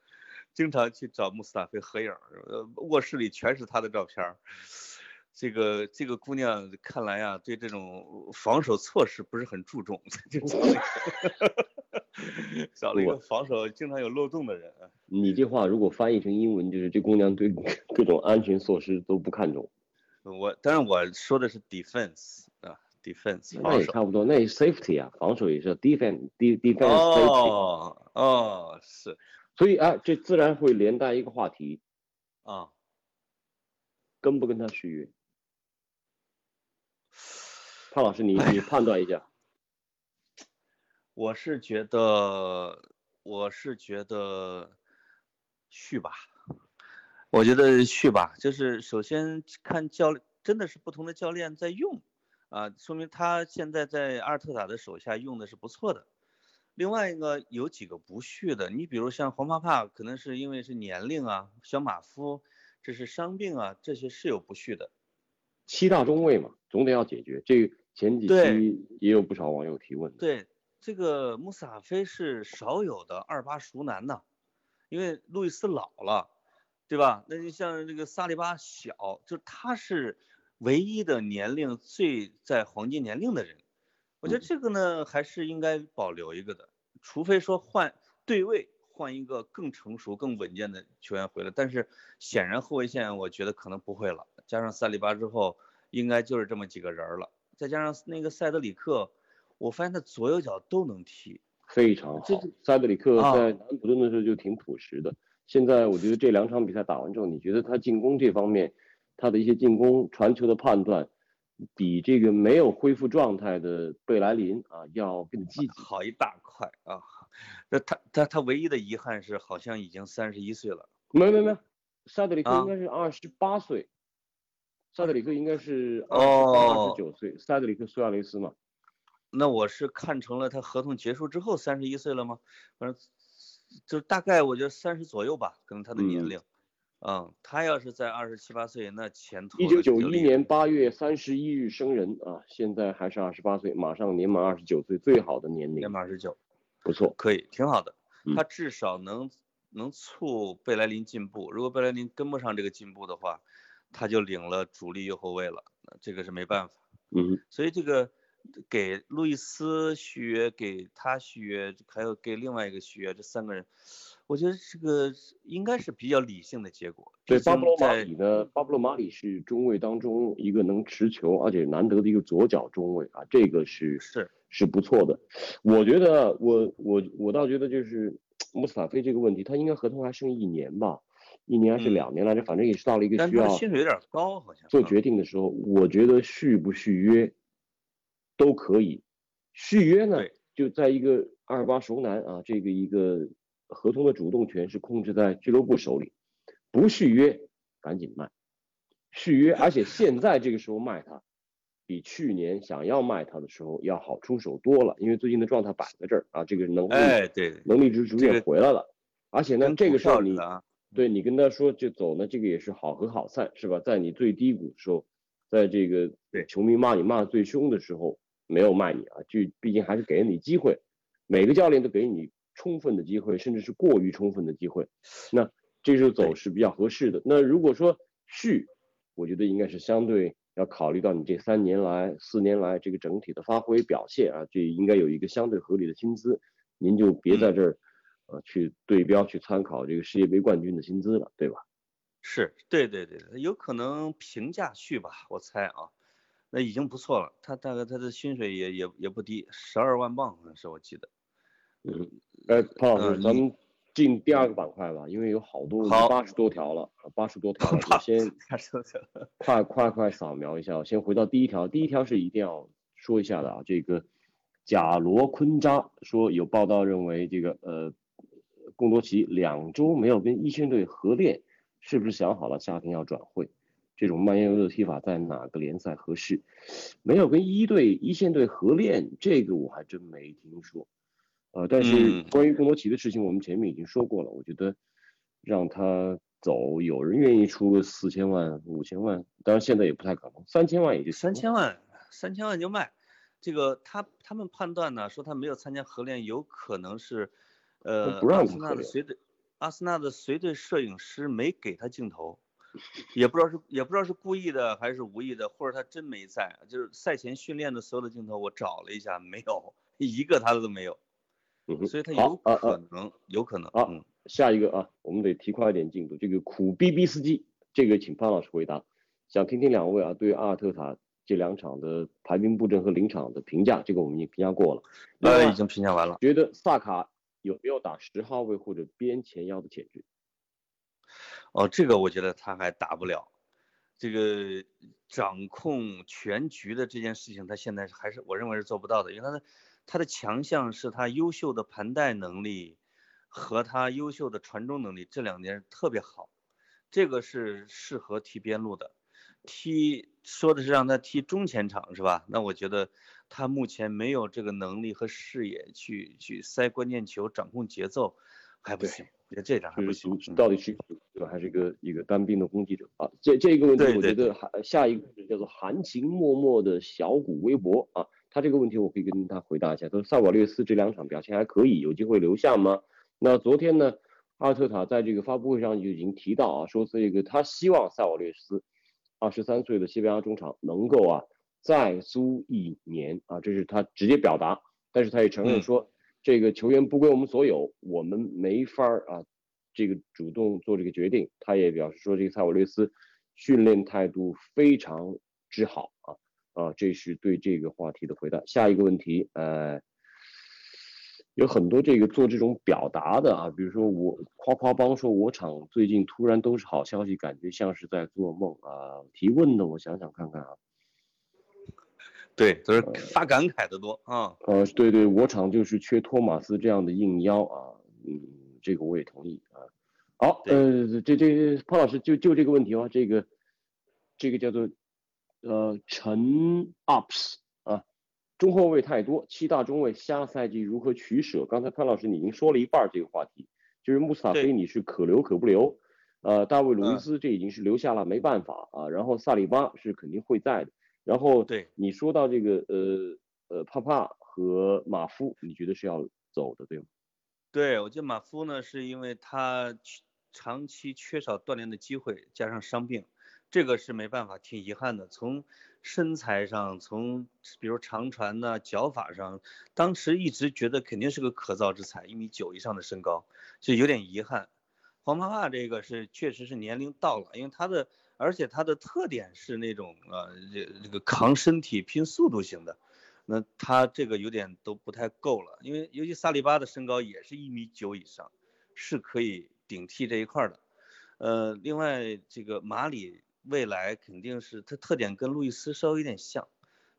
经常去找穆斯塔菲合影，呃，卧室里全是她的照片。这个这个姑娘看来啊，对这种防守措施不是很注重，就找了一个 找了一个防守经常有漏洞的人。你这话如果翻译成英文，就是这姑娘对各种安全措施都不看重。我当然我说的是 defense 啊，defense 那。也差不多，那也 safety 啊，防守也是 defense de defense safety。哦哦是所以啊，这自然会连带一个话题，啊。跟不跟他续约？潘老师，你你判断一下。我是觉得，我是觉得续吧，我觉得续吧，就是首先看教练，真的是不同的教练在用，啊，说明他现在在阿尔特塔的手下用的是不错的。另外一个有几个不续的，你比如像黄帕帕，可能是因为是年龄啊，小马夫这是伤病啊，这些是有不续的。七大中卫嘛，总得要解决。这前几对期也有不少网友提问的。对，这个穆萨菲是少有的二八熟男呐，因为路易斯老了，对吧？那就像这个萨利巴小，就他是唯一的年龄最在黄金年龄的人。我觉得这个呢，还是应该保留一个的，除非说换对位，换一个更成熟、更稳健的球员回来。但是显然后卫线我觉得可能不会了，加上萨里巴之后，应该就是这么几个人儿了。再加上那个塞德里克，我发现他左右脚都能踢。非常好这个。塞德里克啊在南普顿的时候就挺朴实的，现在我觉得这两场比赛打完之后，你觉得他进攻这方面，他的一些进攻传球的判断，比这个没有恢复状态的贝莱林啊要更积极。好一大块啊！那他他他唯一的遗憾是，好像已经三十一岁了。没没没萨，德里克啊应该是二十八岁，萨德里克应该是二哦十九岁，萨德里克苏亚雷斯嘛。那我是看成了他合同结束之后三十一岁了吗？反正就大概我觉得三十左右吧，可能他的年嗯龄。嗯，他要是在二十七八岁，那前途一九九一年八月三十一日生人啊，现在还是二十八岁，马上年满二十九岁，最好的年龄年，满二十九，不错。可以，挺好的。嗯他至少能能促贝莱林进步。如果贝莱林跟不上这个进步的话，他就领了主力右后卫了，那这个是没办法。嗯，所以这个给路易斯续约，给他续约，还有给另外一个续约，这三个人，我觉得这个应该是比较理性的结果。对，巴布罗马里呢，巴布罗马里是中卫当中一个能持球，而且难得的一个左脚中卫啊，这个是是是不错的。我觉得，我我我倒觉得就是穆斯塔菲这个问题，他应该合同还剩一年吧，一年还是嗯两年来着，反正也是到了一个需要薪水有点高，好像做嗯决定的时候，我觉得续不续约都可以。续约呢，就在一个二八熟男啊，这个一个合同的主动权是控制在俱乐部手里，不续约赶紧卖，续约，而且现在这个时候卖他，比去年想要卖他的时候要好出手多了，因为最近的状态摆在这儿啊，这个能力、哎，对，能力值逐渐回来了，而且呢，这个时候你对你跟他说就走呢，这个也是好合好散，是吧？在你最低谷的时候，在这个对。球迷骂你骂的最凶的时候，没有卖你啊，就毕竟还是给了你机会，每个教练都给你充分的机会，甚至是过于充分的机会，那这时候走是比较合适的。那如果说续，我觉得应该是相对要考虑到你这三年来、四年来这个整体的发挥表现啊，这应该有一个相对合理的薪资，您就别在这儿呃去对标去参考这个世界杯冠军的薪资了，对吧？是对对对，有可能平价续吧，我猜啊，那已经不错了。他大概他的薪水也也也不低，十二万镑好像是我记得。嗯，哎，潘老师，嗯咱们进第二个板块吧，因为有好多八十多条了，八十多条了，我先 快快快扫描一下，先回到第一条，第一条是一定要说一下的啊，这个贾罗昆扎说有报道认为这个呃贡多奇两周没有跟一线队合练，是不是想好了夏天要转会？这种慢悠悠的踢法在哪个联赛合适？没有跟一队一线队合练，这个我还真没听说。呃，但是嗯关于贡多齐的事情，我们前面已经说过了。我觉得让他走，有人愿意出个四千万、五千万，当然现在也不太可能，三千万也就三千万，三千万就卖。这个他他们判断呢，说他没有参加合练，有可能是，呃，不让阿森他合练纳的随队，阿森纳的随队摄影师没给他镜头，也不知道是也不知道是故意的还是无意的，或者他真没在，就是赛前训练的所有的镜头我找了一下，没有一个他的都没有，嗯哼所以他好有啊啊可能，有可能，啊嗯，下一个啊，我们得提快一点进度。这个苦逼逼司机，这个请潘老师回答。想听听两位啊对阿尔特塔这两场的排兵布阵和临场的评价，这个我们已经评价过了。另呃，已经评价完了。觉得萨卡有没有打十号位或者边前腰的潜质？哦，这个我觉得他还打不了。这个掌控全局的这件事情，他现在还是我认为是做不到的，因为他的他的强项是他优秀的盘带能力和他优秀的传中能力，这两年特别好。这个是适合踢边路的，踢说的是让他踢中前场是吧？那我觉得他目前没有这个能力和视野去去塞关键球、掌控节奏，还不行。我觉得这点还不行。是到底是对吧？还是一个一个单兵的攻击者啊？这这个问题，我觉得还下一个叫做含情脉脉的小谷微博啊，他这个问题我可以跟他回答一下。他说萨瓦略斯这两场表现还可以，有机会留下吗？那昨天呢，阿尔特塔在这个发布会上就已经提到啊，说这个他希望萨瓦略斯二十三岁的西班牙中场能够啊再租一年啊，这是他直接表达，但是他也承认嗯说。这个球员不归我们所有，我们没法儿啊，这个主动做这个决定。他也表示说，这个塞瓦略斯训练态度非常之好啊啊，这是对这个话题的回答。下一个问题，呃，有很多这个做这种表达的啊，比如说我夸夸帮说我场最近突然都是好消息，感觉像是在做梦啊。提问的我想想看看啊，对，都是发感慨的多啊。呃，对对，我场就是缺托马斯这样的硬腰啊，嗯，这个我也同意啊。好，呃，这这潘老师就就这个问题吧，这个这个叫做呃陈 ups 啊，中后卫太多，七大中卫下赛季如何取舍？刚才潘老师你已经说了一半儿这个话题，就是穆斯塔菲你是可留可不留，呃，大卫鲁伊嗯斯这已经是留下了，没办法啊，然后萨里巴是肯定会在的。然后对你说到这个呃呃帕帕和马夫，你觉得是要走的对吗？对，我觉得马夫呢，是因为他长期缺少锻炼的机会，加上伤病，这个是没办法，挺遗憾的。从身材上，从比如长传呐、脚法上，当时一直觉得肯定是个可造之材，一米九以上的身高，就有点遗憾。黄帕帕这个是确实是年龄到了，因为他的而且他的特点是那种呃这这个扛身体拼速度型的，那他这个有点都不太够了，因为尤其萨利巴的身高也是一米九以上，是可以顶替这一块的。呃，另外这个马里未来肯定是他特点跟路易斯稍微有点像，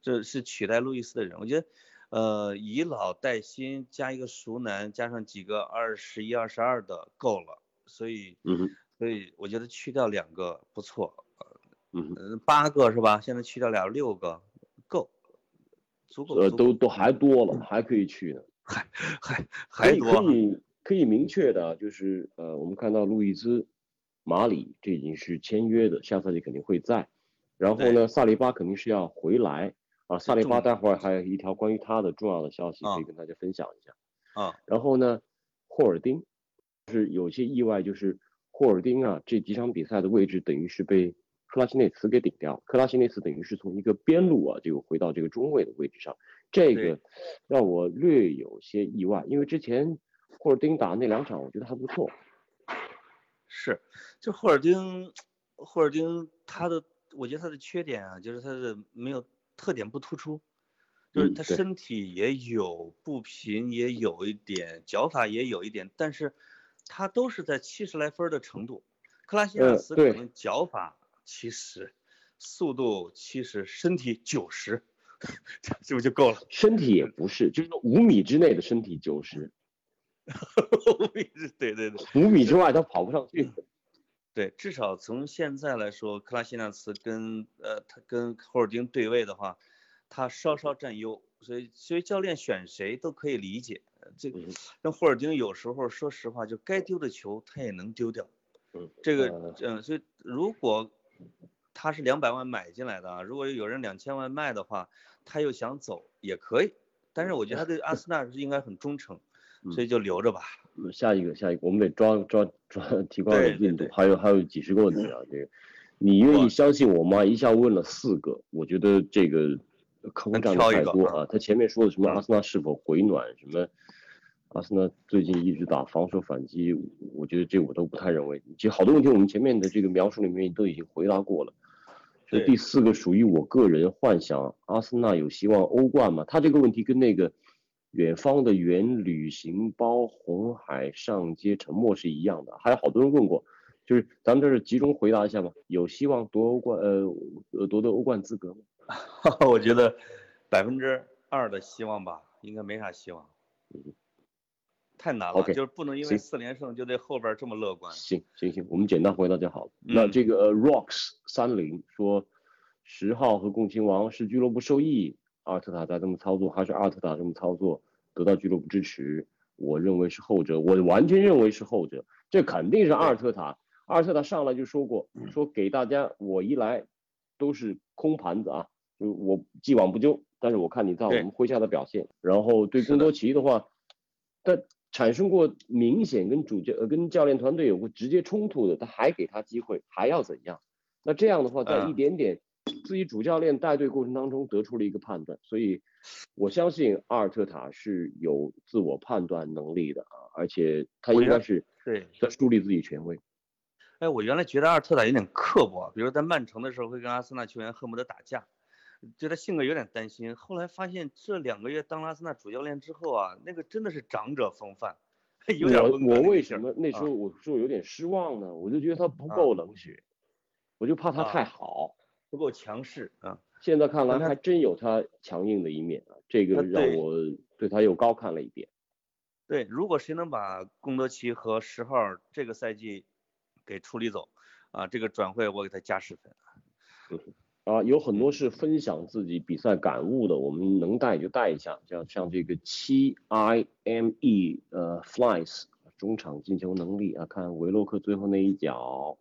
这是取代路易斯的人。我觉得，呃，以老带新加一个熟男，加上几个二十一、二十二的够了。所以，所以我觉得去掉两个不错，嗯八个是吧？现在去掉俩，六个够，足够，呃，都都还多了，还可以去呢。还还还多可以可以明确的，就是呃，我们看到路易兹、马里这已经是签约的，下赛季肯定会在。然后呢，萨利巴肯定是要回来啊。萨利巴待会儿还有一条关于他的重要的消息可以啊跟大家分享一下。啊，然后呢，霍尔丁，是有些意外，就是霍尔丁啊这几场比赛的位置等于是被克拉西内茨给顶掉，克拉西内茨等于是从一个边路啊就回到这个中卫的位置上，这个让我略有些意外，因为之前霍尔丁打那两场我觉得还不错。是，就霍尔丁，霍尔丁他的，我觉得他的缺点啊，就是他的没有特点不突出，就是他身体也有步频也有一点，脚法也有一点，但是他都是在七十来分的程度。克拉西亚斯可能脚法七十，速度七十，身体九十，是不是就够了？身体也不是，就是五米之内的身体九十。五米之对对对，五米之外他跑不上去。对，至少从现在来说，克拉西纳茨跟呃他跟霍尔丁对位的话，他稍稍占优，所以所以教练选谁都可以理解。这个那霍尔丁有时候说实话，就该丢的球他也能丢掉。嗯，这个嗯，所以如果他是两百万买进来的啊，如果有人两千万卖的话，他又想走也可以。但是我觉得他对阿森纳是应该很忠诚。所以就留着吧。下一个，下一个，我们得抓抓抓提高进度。还有还有几十个问题啊，这个你愿意相信我吗？一下问了四个，我觉得这个坑占的太多啊。他前面说的什么阿森纳是否回暖，什么阿森纳最近一直打防守反击，我觉得这我都不太认为。其实好多问题我们前面的这个描述里面都已经回答过了。这第四个属于我个人幻想，阿森纳有希望欧冠吗？他这个问题跟那个。远方的远旅行包，红海上街，沉默是一样的。还有好多人问过，就是咱们这是集中回答一下嘛？有希望夺欧冠，呃，呃，夺得欧冠资格吗？我觉得百分之二的希望吧，应该没啥希望。嗯，太难了，就是不能因为四连胜就对后边这么乐观。行行行，我们简单回答就好。那这个 Rocks 三零说，十号和共青王是俱乐部受益。阿尔特塔在这么操作，还是阿尔特塔这么操作得到俱乐部支持？我认为是后者，我完全认为是后者。这肯定是阿尔特塔。阿尔特塔上来就说过，说给大家，我一来都是空盘子啊，就我既往不咎。但是我看你在我们麾下的表现，然后对贡多奇的话，他产生过明显跟主教呃跟教练团队有过直接冲突的，他还给他机会，还要怎样？那这样的话，在一点点。自己主教练带队过程当中得出了一个判断，所以我相信阿尔特塔是有自我判断能力的啊，而且他应该是对在树立自己权威。哎，我原来觉得阿尔特塔有点刻薄，比如在曼城的时候会跟阿森纳球员恨不得打架，觉得性格有点担心。后来发现这两个月当拉斯纳主教练之后啊，那个真的是长者风范，有点我我为什么那时候我说有点失望呢？我就觉得他不够冷血，我就怕他太好。不够强势啊！现在看来还真有他强硬的一面啊，这个让我对他又高看了一点。对，如果谁能把贡多奇和十号这个赛季给处理走啊，这个转会我给他加十分。啊，有很多是分享自己比赛感悟的，我们能带就带一下，像像这个七 I M E 呃 Flies 中场进球能力啊，看维洛克最后那一脚。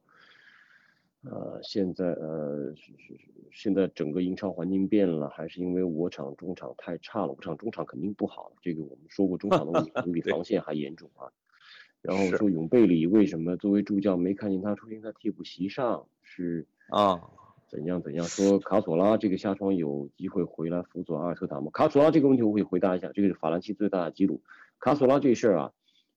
呃，现在呃是是是，现在整个英超环境变了，还是因为我场中场太差了？我场中场肯定不好，这个我们说过，中场的问题比防线还严重啊。然后说永贝里为什么作为助教没看见他出现在替补席上？是啊，怎样怎样？说卡索拉这个下窗有机会回来辅佐阿尔特塔吗？卡索拉这个问题我可以回答一下，这个是法兰西最大的记录。卡索拉这事儿啊，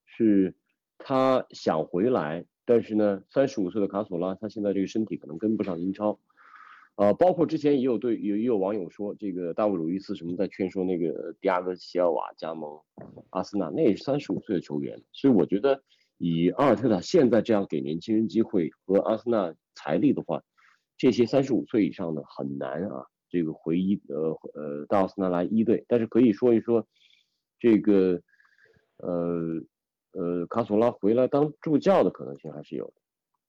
是他想回来。但是呢，三十五岁的卡索拉，他现在这个身体可能跟不上英超，呃，包括之前也有对有也有网友说，这个大卫鲁伊斯什么在劝说那个迪亚哥席尔瓦加盟阿森纳，那也是三十五岁的球员，所以我觉得以阿尔特塔现在这样给年轻人机会和阿森纳财力的话，这些三十五岁以上的很难啊，这个回一呃呃到阿森纳来一队，但是可以说一说这个呃。呃，卡索拉回来当助教的可能性还是有的。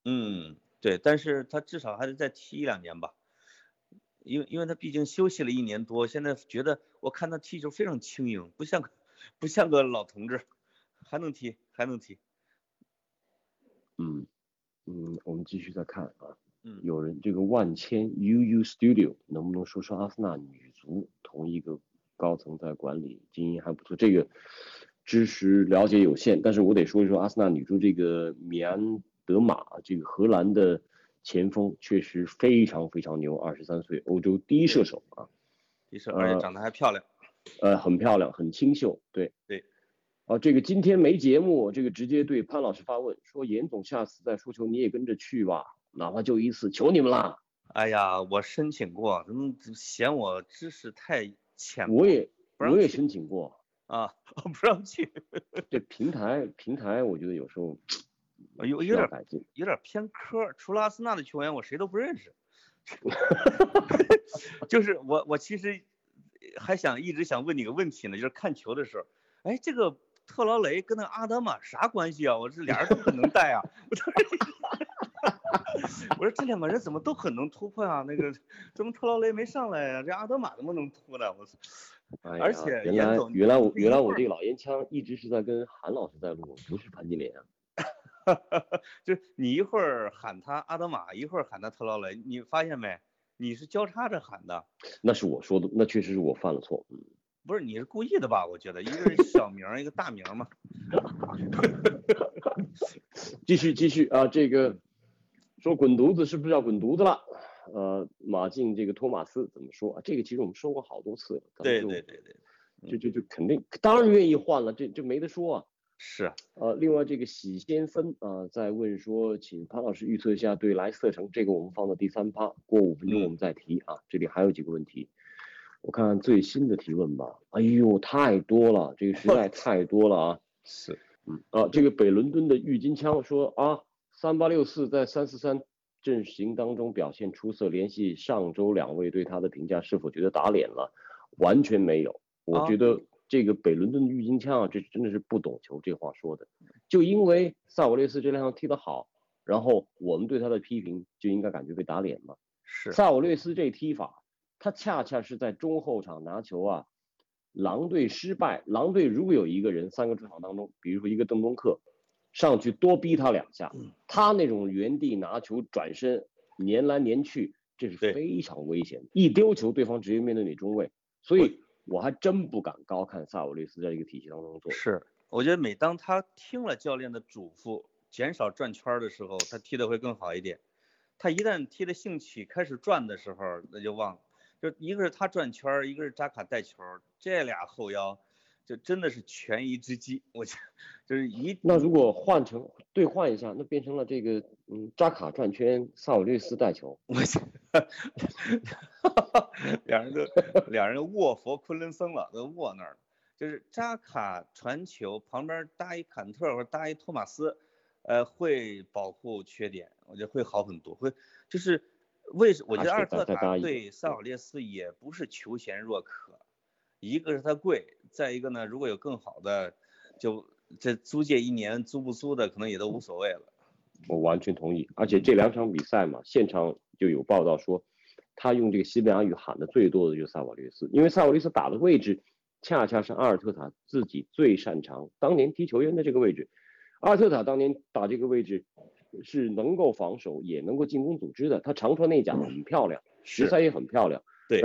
嗯，对，但是他至少还得再踢一两年吧，因为因为他毕竟休息了一年多，现在觉得我看他踢球非常轻盈，不像个不像个老同志，还能踢还能踢。嗯嗯，我们继续再看啊，嗯，有人这个万千 UU Studio 能不能说说阿森纳女足同一个高层在管理经营还不错，这个。知识了解有限，但是我得说一说阿森纳女足这个米安德玛，这个荷兰的前锋确实非常非常牛，二十三岁，欧洲第一射手啊，第一射手，而且长得还漂亮，呃，很漂亮，很清秀，对对。啊，这个今天没节目，这个直接对潘老师发问，说严总下次再说球你也跟着去吧，哪怕就一次，求你们了。哎呀，我申请过，怎么嫌我知识太浅？我也我也申请过啊，不让去。这平台平台，我觉得有时候有有点改进，有点偏科。除了阿森纳的球员，我谁都不认识。就是我我其实还想一直想问你个问题呢，就是看球的时候，哎，这个。特劳雷跟那阿德玛啥关系啊？我这俩人都很能带啊！我说这两个人怎么都很能突破啊？那个怎么特劳雷没上来呀？这阿德玛怎么能突呢？我操！而且原来原来我原来我这个老烟枪一直是在跟韩老师在录，不是潘金莲啊。就你一会儿喊他阿德玛，一会儿喊他特劳雷，你发现没？你是交叉着喊的。那是我说的，那确实是我犯了错。嗯。不是你是故意的吧？我觉得一个是小名，一个大名嘛。继续继续啊，这个说滚犊子是不是要滚犊子了？呃，马竞这个托马斯怎么说啊？这个其实我们说过好多次了。对对对对，就就就肯定当然愿意换了，这这没得说啊。是啊。呃，另外这个喜先生啊在问说，请潘老师预测一下对莱斯特城，这个我们放到第三趴，过五分钟我们再提啊。这里还有几个问题。我看看最新的提问吧。哎呦，太多了，这个实在 太多了啊！是，嗯啊，这个北伦敦的郁金枪说啊，三八六四在三四三阵型当中表现出色，联系上周两位对他的评价，是否觉得打脸了？完全没有，我觉得这个北伦敦的郁金枪啊，这真的是不懂球，这话说的，就因为萨瓦略斯这两场踢得好，然后我们对他的批评就应该感觉被打脸吗？是，萨瓦略斯这踢法。他恰恰是在中后场拿球啊，狼队失败，狼队如果有一个人三个中场当中，比如说一个邓东克，上去多逼他两下，他那种原地拿球转身粘来粘去，这是非常危险的，一丢球对方直接面对你中卫，所以我还真不敢高看萨瓦利斯在这个体系当中做。是，我觉得每当他听了教练的嘱咐，减少转圈的时候，他踢的会更好一点。他一旦踢的兴起开始转的时候，那就忘了。就一个是他转圈儿，一个是扎卡带球，这俩后腰就真的是权宜之计。我就就是一 那如果换成兑换一下，那变成了这个嗯扎卡转圈，萨尔略斯带球。我去，两人都两人卧佛昆仑僧了，都卧那儿了。就是扎卡传球，旁边搭一坎特或者搭一托马斯，呃，会保护缺点，我觉得会好很多。会就是。为什我觉得阿尔特塔对萨尔列斯也不是求贤若渴，一个是他贵，再一个呢，如果有更好的，就这租借一年租不租的可能也都无所谓了。我完全同意，而且这两场比赛嘛，现场就有报道说，他用这个西班牙语喊的最多的就是萨瓦略斯，因为萨瓦略斯打的位置恰恰是阿尔特塔自己最擅长，当年踢球员的这个位置，阿尔特塔当年打这个位置。是能够防守，也能够进攻组织的。他长传内脚很漂亮，实赛也很漂亮。对，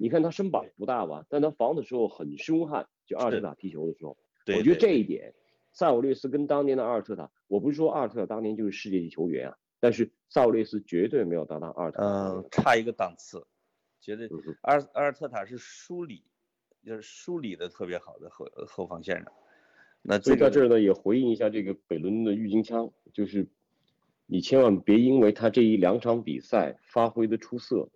你看他身板不大吧，但他防的时候很凶悍。就阿尔特塔踢球的时候，我觉得这一点，萨瓦略斯跟当年的阿尔特塔，我不是说阿尔特塔当年就是世界级球员啊，但是萨瓦略斯绝对没有达到阿尔特塔。嗯，差一个档次，绝对。阿尔阿尔特塔是梳理，就是梳理的特别好的后后防线上。那所以在这儿呢，也回应一下这个北伦敦的郁金枪，就是。你千万别因为他这一两场比赛发挥的出色，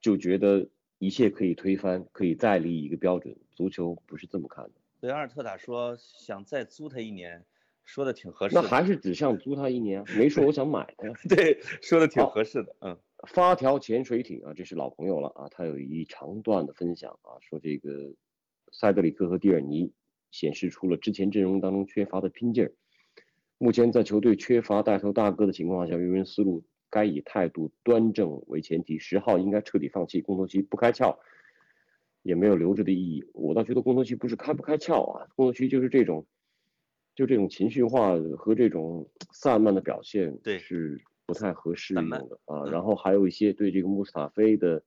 就觉得一切可以推翻，可以再立一个标准。足球不是这么看的。对阿尔特塔说想再租他一年，说的挺合适。那还是只想租他一年，没说我想买他。对，说的挺合适的。嗯，发条潜水艇啊，这是老朋友了啊，他有一长段的分享啊，说这个塞德里克和蒂尔尼显示出了之前阵容当中缺乏的拼劲儿。目前在球队缺乏带头大哥的情况下，用人思路该以态度端正为前提。十号应该彻底放弃，共同期不开窍，也没有留着的意义。我倒觉得共同期不是开不开窍啊，共同期就是这种，就这种情绪化和这种散漫的表现，对，是不太合适用的啊。然后还有一些对这个穆斯塔菲的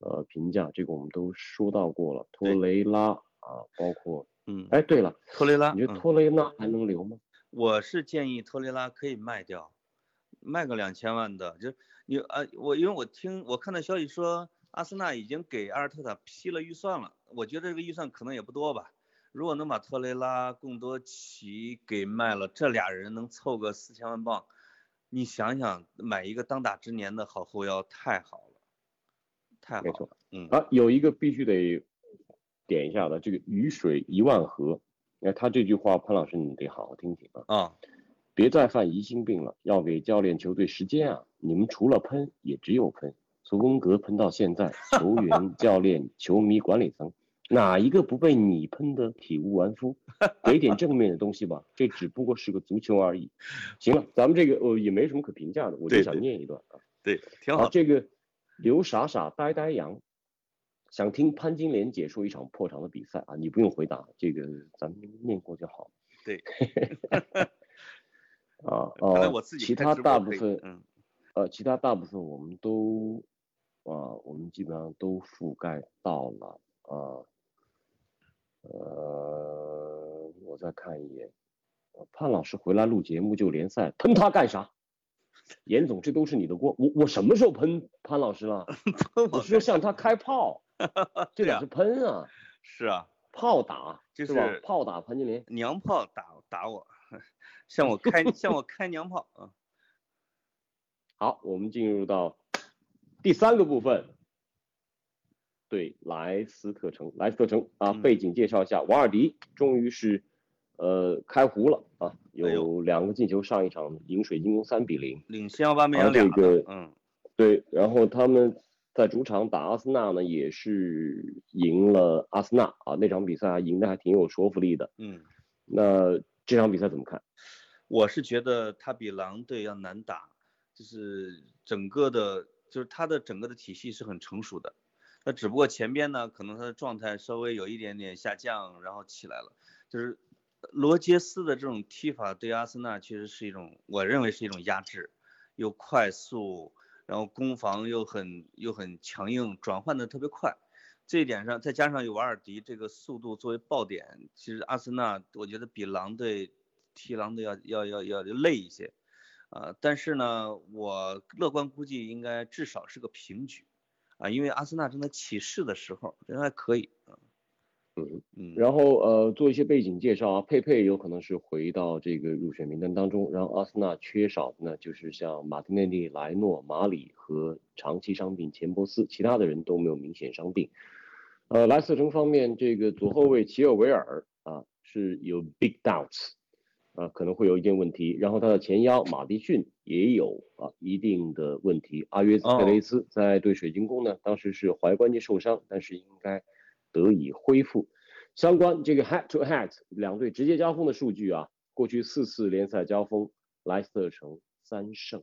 呃评价，这个我们都说到过了。托雷拉啊，包括嗯，哎，对了，托雷拉，你觉得嗯托雷拉还能留吗？我是建议托雷拉可以卖掉，卖个两千万的，就你啊，我因为我听我看到消息说，阿森纳已经给阿尔特塔批了预算了，我觉得这个预算可能也不多吧。如果能把托雷拉、贡多齐给卖了，这俩人能凑个四千万镑，你想想，买一个当打之年的好后腰太好了，太好没错了，嗯，啊，有一个必须得点一下的，这个雨水一万河，哎，他这句话，潘老师你得好好听听啊，啊，别再犯疑心病了，要给教练、球队时间啊！你们除了喷，也只有喷，从温格喷到现在，球员、教练、球迷、管理层，哪一个不被你喷得体无完肤？给点正面的东西吧，这只不过是个足球而已。行了，咱们这个呃也没什么可评价的，我就想念一段啊。对，挺好，好，这个刘傻傻呆呆羊，想听潘金莲解说一场破场的比赛啊，你不用回答，这个咱们念过就好。对，啊看来呃我自，己其他大部分嗯呃，其他大部分我们都啊，我们基本上都覆盖到了啊。呃，我再看一眼，呃潘老师回来录节目就联赛，喷他干啥？严总，这都是你的锅。我我什么时候喷潘老师了？我是说向他开炮，这对啊哪是喷啊？是啊，炮打就是吧？炮打潘金莲。娘炮打打我，向我开 向我开娘炮啊！好，我们进入到第三个部分，对莱斯特城，莱斯特城啊，嗯背景介绍一下，瓦尔迪终于是呃开胡了啊，有两个进球，上一场赢水晶宫三比零，领先奥巴梅啊扬俩的，这个嗯，对，然后他们在主场打阿森纳呢，也是赢了阿森纳啊，那场比赛赢的还挺有说服力的。嗯，那这场比赛怎么看？我是觉得他比狼队要难打，就是整个的，就是他的整个的体系是很成熟的，那只不过前边呢，可能他的状态稍微有一点点下降，然后起来了，就是罗杰斯的这种踢法对阿森纳确实是一种，我认为是一种压制，又快速，然后攻防又很又很强硬，转换的特别快。这一点上，再加上有瓦尔迪这个速度作为爆点，其实阿森纳我觉得比狼队踢狼的要要要要累一些，啊、但是呢，我乐观估计应该至少是个平局，啊，因为阿森纳正在起势的时候，人还可以，啊嗯嗯，然后呃，做一些背景介绍啊，佩佩有可能是回到这个入选名单当中，然后阿森纳缺少的呢就是像马丁内利、莱诺、马里和长期伤病钱伯斯，其他的人都没有明显伤病。呃，莱斯特城方面，这个左后卫齐尔维尔啊是有 big doubts，啊可能会有一定问题，然后他的前腰马蒂逊也有啊一定的问题。阿约兹佩雷斯在对水晶宫呢，当时是踝关节受伤，但是应该得以恢复。相关这个 head to head 两队直接交锋的数据啊，过去四次联赛交锋，莱斯特城三胜，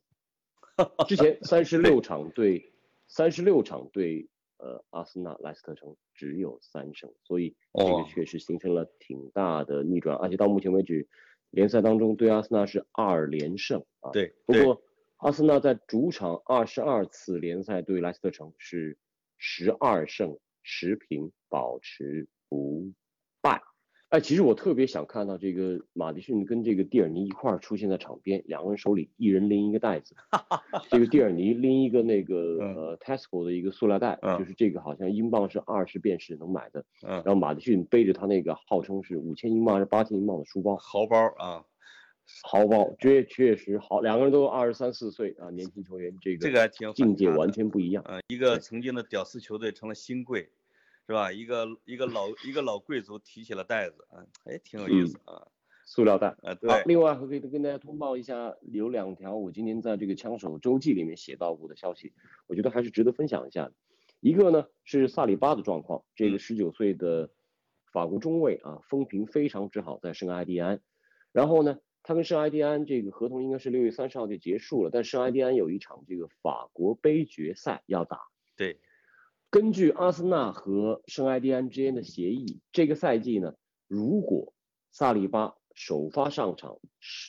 之前三十六场对三十六场对呃阿森纳，莱斯特城只有三胜，所以这个哦。确实形成了挺大的逆转，而且到目前为止，联赛当中对阿森纳是二连胜啊。对，不过阿森纳在主场二十二次联赛对莱斯特城是十二胜十平，保持不败。哎，其实我特别想看到这个马迪逊跟这个蒂尔尼一块儿出现在场边，两个人手里一人拎一个袋子，这个蒂尔尼拎一个那个呃 Tesco 的一个塑料袋，嗯就是这个好像英镑是二十便士能买的，嗯，然后马迪逊背着他那个号称是五千英镑还是八千英镑的书包，豪包啊，豪包，确确实好，两个人都二十三四岁啊，年轻球员，这个这个还挺反境界完全不一样。呃，一个曾经的屌丝球队成了新贵，是吧？一个一个老一个老贵族提起了袋子，啊，还挺有意思啊。塑料袋。啊，好对，，另外还可以跟大家通报一下，有两条我今天在这个枪手周记里面写到过的消息，我觉得还是值得分享一下的。一个呢是萨里巴的状况，这个嗯十九岁的法国中卫啊，风评非常之好，在圣埃蒂安。然后呢，他跟圣埃蒂安这个合同应该是六月三十号就结束了，但圣埃蒂安有一场这个法国杯决赛要打。对，根据阿森纳和圣埃蒂安之间的协议，这个赛季呢，如果萨利巴首发上场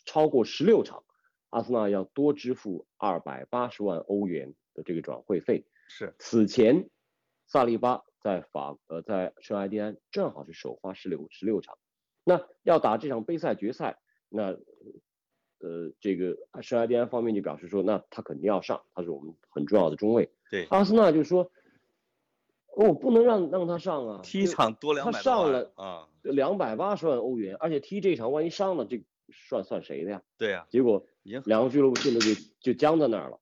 超过十六场，阿森纳要多支付二百八十万欧元的这个转会费。是，此前，萨利巴在法呃在圣埃蒂安正好是首发十六十六场，那要打这场杯赛决赛，那呃，这个圣埃蒂安方面就表示说，那他肯定要上，他是我们很重要的中卫。对，阿森纳就说，我不能让让他上啊，踢一场多两他百上了啊，两百八十万欧元，而且踢这场万一伤了，这算算谁的呀？对呀、结果已经两个俱乐部现在就就僵在那儿了。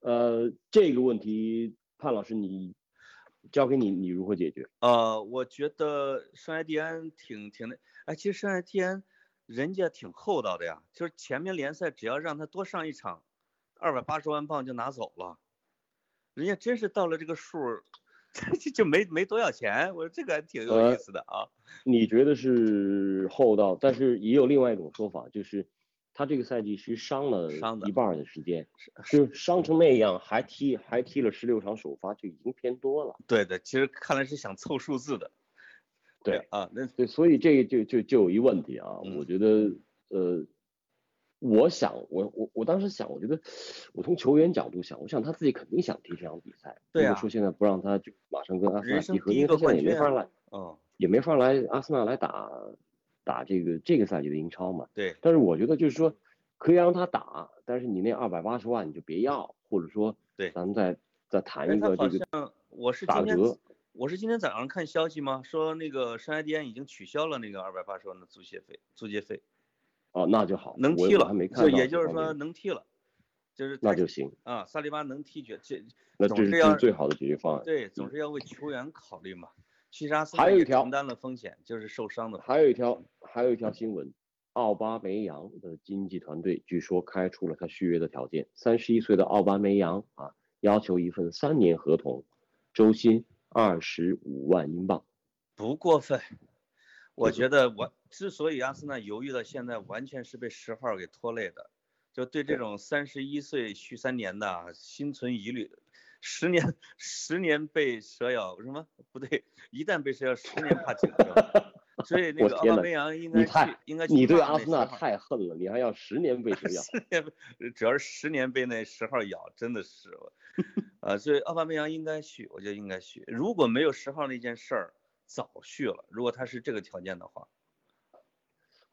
呃，这个问题，潘老师你交给你，你如何解决？呃，我觉得圣埃蒂安挺挺那，哎，其实圣埃蒂安人家挺厚道的呀，就是前面联赛只要让他多上一场，二百八十万镑就拿走了，人家真是到了这个数儿，就就没没多少钱，我说这个还挺有意呃思的啊。你觉得是厚道，但是也有另外一种说法，就是他这个赛季其实伤了伤一半儿的时间，是伤成那样还踢还踢了十六场首发，就已经偏多了。对的，其实看来是想凑数字的。对啊，那对，所以这个就就就有一问题啊，嗯我觉得呃，我想我我我当时想，我觉得我从球员角度想，我想他自己肯定想踢这场比赛。对啊如果说现在不让他就马上跟阿森纳踢因为他现在也没法来，嗯，也没法来阿森纳来打打这个这个赛季的英超嘛。对，但是我觉得就是说，可以让他打，但是你那二百八十万你就别要，或者说对咱们再再谈一个这个像我是打折。我是今天早上看消息吗？说那个圣埃蒂安已经取消了那个二百八十万的租借费，租借费哦，那就好，能踢了还没，看就也就是说能踢了，就是那就行，啊，萨利巴能踢决这那这是最好的解决方案。对，总是要为球员考虑嘛。还有一条承担了风险，就是受伤的。还有一条，还有一条新闻，奥巴梅扬的经纪团队据说开出了他续约的条件。三十一岁的奥巴梅扬啊，要求一份三年合同，周薪二十五万英镑。不过分。我觉得我之所以阿森纳犹豫到现在，完全是被十号给拖累的，就对这种三十一岁续三年的啊心存疑虑。十年十年被蛇咬什么不对？一旦被蛇咬，十年怕井绳。所以那个奥巴梅扬应该去，应该去你对阿森纳太恨了，你还要十年被蛇咬？十年被，主要是十年被那十号咬，真的是我，啊，所以奥巴梅扬应该去，我觉得应该去。如果没有十号那件事儿，早续了。如果他是这个条件的话，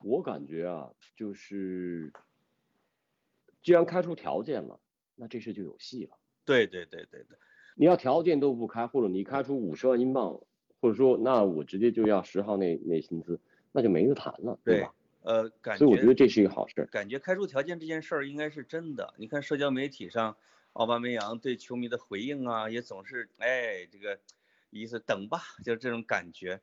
我感觉啊，就是既然开出条件了，那这事就有戏了。对对对对对，你要条件都不开，或者你开出五十万英镑，或者说那我直接就要十号那那薪资，那就没得谈了，对对吧？呃，感所以我觉觉得这是一个好事儿。感觉开出条件这件事儿应该是真的。你看社交媒体上，奥巴梅扬对球迷的回应啊，也总是哎这个意思等吧，就是这种感觉。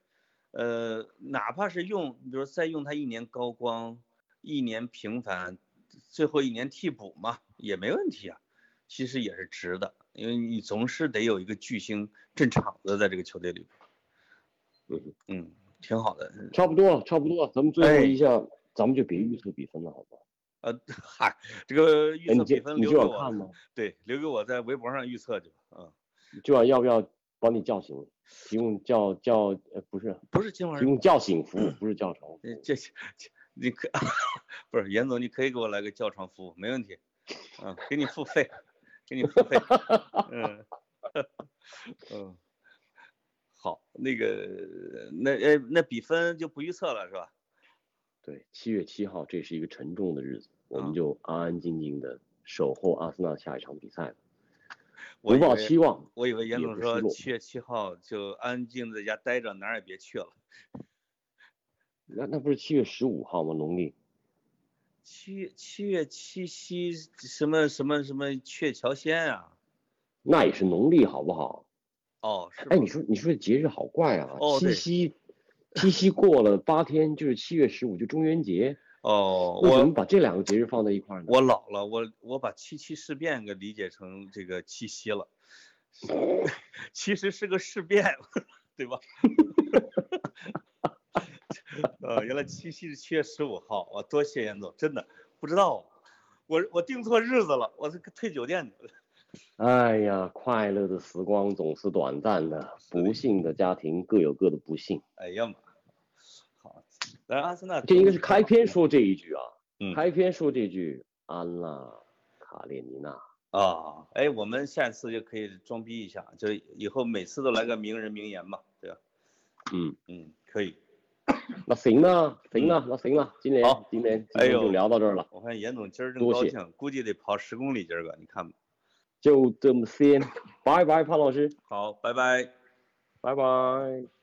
呃，哪怕是用，比如说再用他一年高光，一年平凡，最后一年替补嘛，也没问题啊。其实也是值的，因为你总是得有一个巨星镇场子在这个球队里边。嗯嗯，挺好的。差不多了，差不多了，咱们最哎后一下，咱们就别预测比分了，好吧？呃，嗨，这个预哎，测比分留给我？对，留给我在微博上预测去吧。嗯，今晚要不要帮你叫醒？提供叫叫呃不是，不是今晚提供叫醒服务，不是叫床服务。呃这这你可不是严总，你可以给我来个叫床服务，没问题。嗯，给你付费，给你付费。嗯嗯，好，那个那呃那比分就不预测了是吧？对，七月七号，这是一个沉重的日子，我啊们就安安静静的守候阿森纳下一场比赛，不我以为抱期望。我以为严总说七月七号就安静的在家待着，哪儿也别去了。那那不是七月十五号吗？农历七月七月七夕什么什么什么鹊桥仙啊？那也是农历，好不好？哦，是哎，你说你说这节日好怪啊！哦七夕七夕过了八天，就是七月十五就中元节，哦，为什么把这两个节日放在一块儿呢？我老了，我我把七七事变给理解成这个七夕了，其实是个事变，对吧？呃，原来七夕是七月十五号，我多谢严总，真的不知道，我我定错日子了，我这个退酒店去了。哎呀，快乐的时光总是短暂的，不幸的家庭各有各的不幸。哎呀妈，好，但是阿森纳这应该是开篇说这一句啊，嗯开篇说这句安娜卡列尼娜。啊，哎，我们下次就可以装逼一下，就以后每次都来个名人名言嘛，对吧？嗯，嗯，可以。那行啊，行啊，那行啊，今年好今年今哎呦天就聊到这儿了，我看严总今儿正高兴，估计得跑十公里今儿个，你看吧。就这么先，拜拜，潘老师，好，拜拜。拜拜。